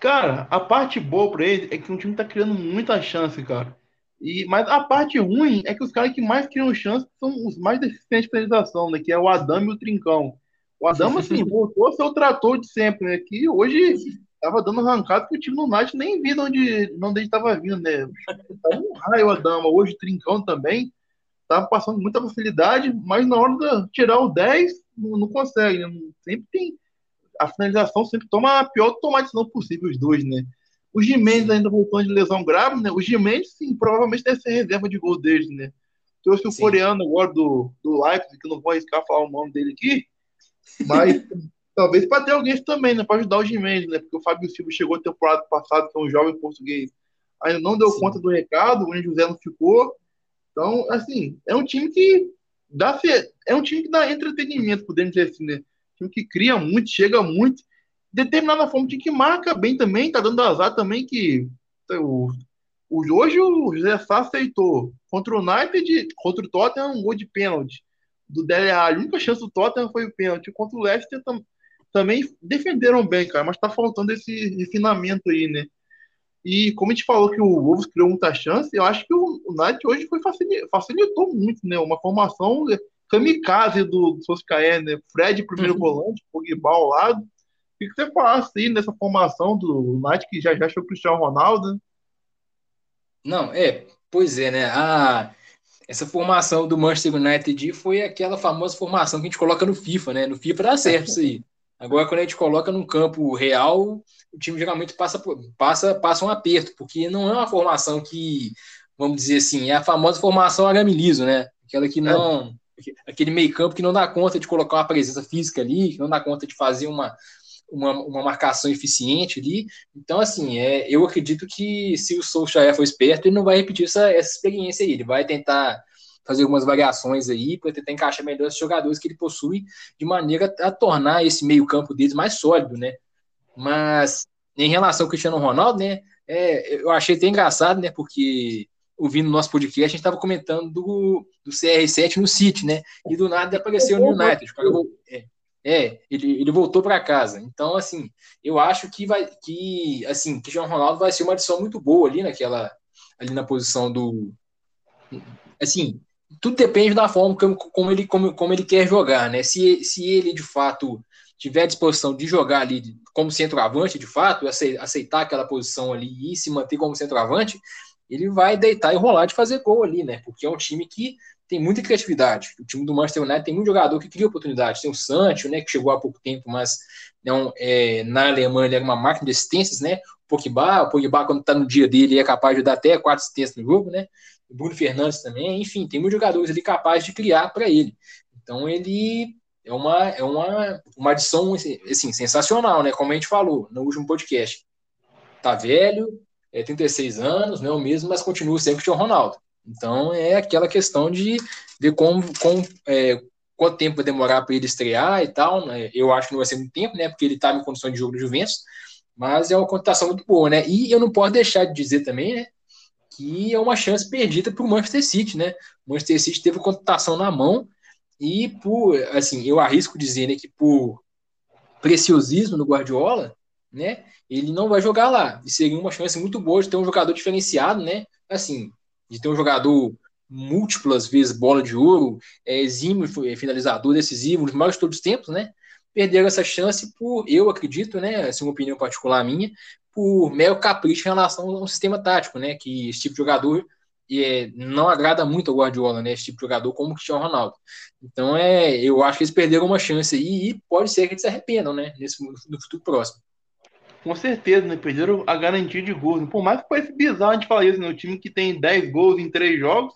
Cara, a parte boa para eles é que o time tá criando muita chance, cara. E, mas a parte ruim é que os caras que mais criam chance são os mais deficientes de finalização, né? Que é o Adamo e o Trincão. O Adamo, assim, <laughs> voltou a ser o trator de sempre, né? Que hoje tava dando arrancado que o time no Night nem viu de onde, de onde ele tava vindo, né? Tava um raio o Adamo. Hoje o Trincão também tá passando muita facilidade, mas na hora de tirar o 10, não, não consegue. Né? Sempre tem. A finalização sempre toma a pior tomateção possível, os dois, né? O Gimenez ainda voltando de lesão grave, né? O Gimenez, sim, provavelmente deve ser reserva de gol deles, né? Trouxe o sim. coreano agora do, do Leipzig, que não vou arriscar falar o nome dele aqui, mas talvez para ter alguém também, né? Para ajudar o Gimenez, né? Porque o Fábio Silva chegou temporada passada, que é um jovem português, ainda não deu sim. conta do recado, o José não ficou, então, assim, é um time que dá é um time que dá entretenimento, podemos dizer assim, né? Um time que cria muito, chega muito, determinada forma, um time que marca bem também, tá dando azar também que o, o hoje o José Sá aceitou contra o United, contra o Tottenham, um gol de pênalti do Dele Alli. A única chance do Tottenham foi o pênalti. Contra o Leicester tam, também defenderam bem, cara, mas tá faltando esse refinamento aí, né? E como a gente falou que o Wolves criou muita chance, eu acho que o Knight hoje foi facilitou, facilitou muito, né? Uma formação kamikaze do, do Soscaé, né? Fred, primeiro uhum. volante, Pogba ao lado. O que você falasse aí nessa formação do Knight, que já já achou o Cristiano Ronaldo? Não, é, pois é, né? A, essa formação do Manchester United foi aquela famosa formação que a gente coloca no FIFA, né? No FIFA dá certo isso aí. Agora, quando a gente coloca num campo real, o time geralmente passa, passa, passa um aperto, porque não é uma formação que, vamos dizer assim, é a famosa formação aramiliso, né? Aquela que não. É. Aquele meio-campo que não dá conta de colocar uma presença física ali, que não dá conta de fazer uma, uma, uma marcação eficiente ali. Então, assim, é, eu acredito que se o Solskjaer for esperto, ele não vai repetir essa, essa experiência aí. Ele vai tentar fazer algumas variações aí para tentar encaixar melhor os jogadores que ele possui de maneira a tornar esse meio-campo deles mais sólido, né? Mas em relação ao Cristiano Ronaldo, né? É, eu achei até engraçado, né? Porque ouvindo nosso podcast, a gente estava comentando do, do CR7 no City, né? E do nada apareceu no United. É, é, ele, ele voltou para casa. Então, assim, eu acho que vai que assim, João Ronaldo vai ser uma adição muito boa ali naquela ali na posição do assim, tudo depende da forma como, como ele como, como ele quer jogar, né? Se, se ele de fato tiver a disposição de jogar ali como centroavante, de fato, aceitar aquela posição ali e se manter como centroavante, ele vai deitar e rolar de fazer gol ali, né? Porque é um time que tem muita criatividade. O time do Manchester United tem muito jogador que cria oportunidade. Tem o Sancho, né, que chegou há pouco tempo, mas não, é, na Alemanha ele era uma máquina de assistências, né? O Pogba, o Pogba quando está no dia dele é capaz de dar até quatro assistências no jogo, né? O Bruno Fernandes também, enfim, tem muitos jogadores ali capazes de criar para ele. Então ele é uma é uma, uma adição assim, sensacional, né? Como a gente falou no último podcast. Tá velho, é 36 anos, não é o mesmo, mas continua sempre o Ronaldo. Então é aquela questão de ver como, como é, quanto tempo vai demorar para ele estrear e tal. Né? Eu acho que não vai ser muito tempo, né? Porque ele estava em condições de jogo do Juventus, mas é uma cotação muito boa, né? E eu não posso deixar de dizer também, né? Que é uma chance perdida para o Manchester City, né? O Manchester City teve a cotação na mão e por, assim, eu arrisco dizer, né, que por preciosismo no Guardiola, né, ele não vai jogar lá. E seria uma chance muito boa de ter um jogador diferenciado, né? Assim, de ter um jogador múltiplas vezes bola de ouro, é, exímio finalizador decisivo, um dos maiores de todos os tempos, né? Perderam essa chance por, eu acredito, né? Essa é uma opinião particular minha, por mero capricho em relação ao sistema tático, né? Que esse tipo de jogador é, não agrada muito ao Guardiola, né? Esse tipo de jogador como o Cristiano Ronaldo. Então, é, eu acho que eles perderam uma chance aí e pode ser que eles se arrependam, né? Nesse, no futuro próximo. Com certeza, né? Perderam a garantia de gols. Por mais que pareça bizarro a gente falar isso, né? O time que tem 10 gols em 3 jogos,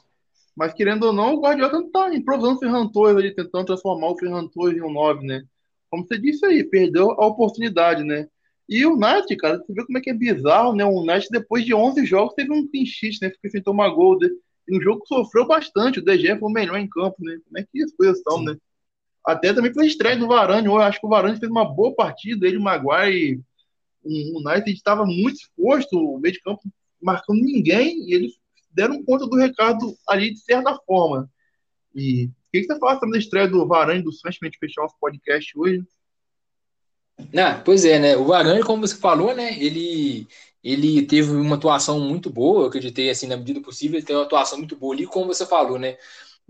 mas querendo ou não, o Guardiola não tá improvisando o Ferran Torres ali, tentando transformar o Ferran Torres em um 9, né? Como você disse aí, perdeu a oportunidade, né? E o United, cara, você vê como é que é bizarro, né? O United, depois de 11 jogos, teve um clean sheet, né? Ficou sem tomar gol. Né? Um jogo que sofreu bastante. O DG foi o melhor em campo, né? Como é que as coisas são, né? Até também pela estreia do Varane. Eu acho que o Varane fez uma boa partida. Ele, o Maguire o United estava muito exposto, o meio de campo marcando ninguém, e eles deram conta do recado ali de certa forma. E o que, que você fala da estreia do Varane do Santos para a gente fechar nosso podcast hoje? Ah, pois é, né? O Varane, como você falou, né? Ele, ele teve uma atuação muito boa, eu acreditei, assim, na medida possível, ele teve uma atuação muito boa ali, como você falou, né?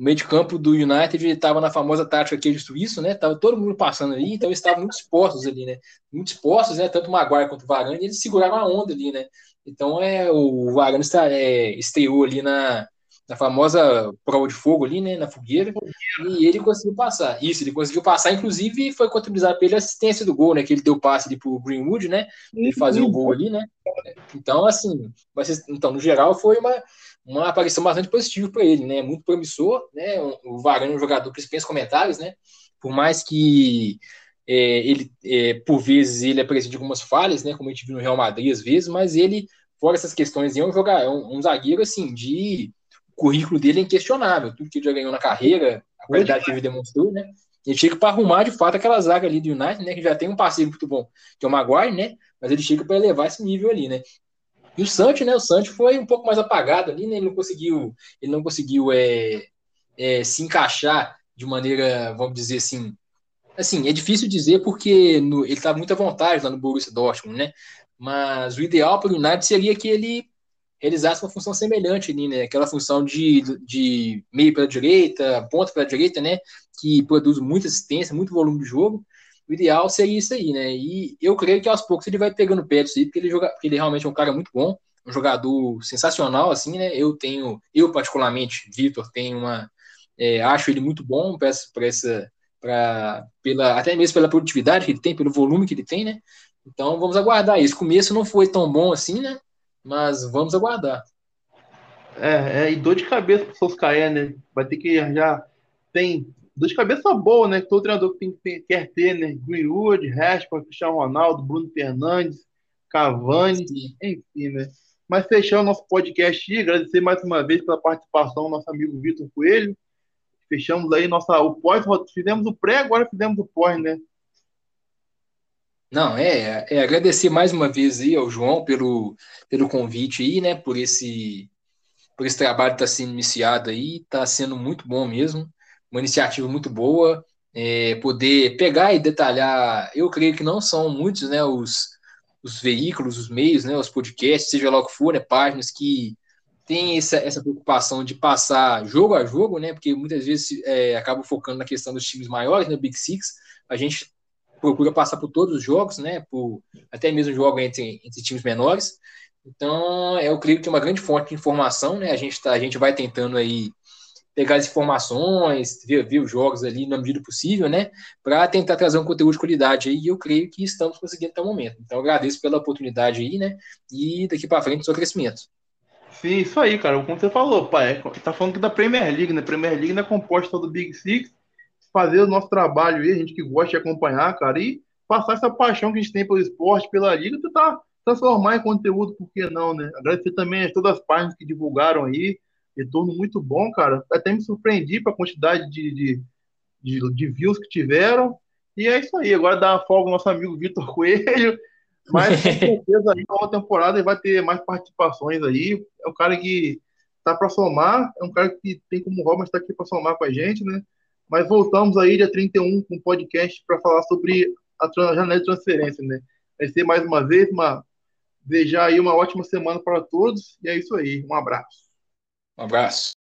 O meio de campo do United estava na famosa tática de suíço, né? Tava todo mundo passando ali, então eles estavam muito expostos ali, né? Muito expostos, né? Tanto o Maguire quanto o Varane, eles seguraram a onda ali, né? Então é o Varane está, é, estreou ali na, na famosa prova de fogo ali, né? Na fogueira, e ele conseguiu passar. Isso, ele conseguiu passar, inclusive foi contabilizado pela assistência do gol, né? Que ele deu passe ali pro Greenwood, né? Ele fazer o gol ali, né? Então, assim, então, no geral, foi uma uma aparição bastante positiva para ele, né? Muito promissor, né? O Varane é um jogador que dispensa comentários, né? Por mais que é, ele, é, por vezes, ele apresente algumas falhas, né? Como a gente viu no Real Madrid às vezes, mas ele, fora essas questões, é um jogador, é um, um zagueiro assim de o currículo dele é inquestionável, tudo que ele já ganhou na carreira, a qualidade que ele demonstrou, né? Ele chega para arrumar de fato aquela zaga ali do United, né? Que já tem um parceiro muito bom, que é o Maguire, né? Mas ele chega para elevar esse nível ali, né? E o Santos, né? O Santos foi um pouco mais apagado ali, né? Ele não conseguiu, ele não conseguiu é, é, se encaixar de maneira, vamos dizer assim, assim, é difícil dizer porque no, ele está muito à vontade lá no Borussia Dortmund, né? Mas o ideal para o United seria que ele realizasse uma função semelhante ali, né? Aquela função de, de meio pela direita, ponta pela direita, né? Que produz muita assistência, muito volume de jogo o ideal seria isso aí, né? E eu creio que aos poucos ele vai pegando pé disso aí, porque ele, joga, porque ele realmente é um cara muito bom, um jogador sensacional, assim, né? Eu tenho, eu particularmente, Vitor, tenho uma. É, acho ele muito bom para essa, pra pela, até mesmo pela produtividade que ele tem, pelo volume que ele tem, né? Então vamos aguardar. Esse começo não foi tão bom assim, né? Mas vamos aguardar. É, é e dor de cabeça para o né? Vai ter que já tem dor de cabeça boa, né? Que todo treinador tem, tem, quer ter, né? Greenwood, Rashford, Cristiano Ronaldo, Bruno Fernandes, Cavani, Sim. enfim, né? Mas fechando nosso podcast aí, agradecer mais uma vez pela participação do nosso amigo Vitor Coelho. Fechamos aí nossa, o pós, fizemos o pré, agora fizemos o pós, né? Não, é, é agradecer mais uma vez aí ao João pelo, pelo convite aí, né? Por esse, por esse trabalho que está sendo iniciado aí, está sendo muito bom mesmo, uma iniciativa muito boa. É, poder pegar e detalhar, eu creio que não são muitos, né? Os, os veículos, os meios, né? Os podcasts, seja lá o que for, né? Páginas que tem essa, essa preocupação de passar jogo a jogo, né? Porque muitas vezes é, acaba focando na questão dos times maiores, né? Big Six. A gente procura passar por todos os jogos, né? Por até mesmo jogos entre, entre times menores. Então, eu creio que é uma grande fonte de informação, né? A gente, tá, a gente vai tentando aí pegar as informações, ver, ver os jogos ali na medida possível, né? Para tentar trazer um conteúdo de qualidade aí. E eu creio que estamos conseguindo até o momento. Então, agradeço pela oportunidade aí, né? E daqui para frente, seu crescimento. Sim, isso aí, cara. Como você falou, pai, é, tá falando da Premier League, né? Premier League não é composta do Big Six fazer o nosso trabalho aí, a gente que gosta de acompanhar, cara, e passar essa paixão que a gente tem pelo esporte, pela liga, tentar transformar em conteúdo, por que não, né? Agradecer também a todas as páginas que divulgaram aí, retorno muito bom, cara. Até me surpreendi com a quantidade de, de, de, de, views que tiveram. E é isso aí. Agora dá uma folga ao nosso amigo Vitor <laughs> Coelho. Mas com <laughs> certeza aí, nova temporada vai ter mais participações aí. É um cara que tá para somar, é um cara que tem como Roma estar tá aqui para somar com a gente, né? Mas voltamos aí dia 31 com um podcast para falar sobre a janela de transferência, né? Vai ser mais uma vez uma desejar aí uma ótima semana para todos e é isso aí. Um abraço. Um abraço.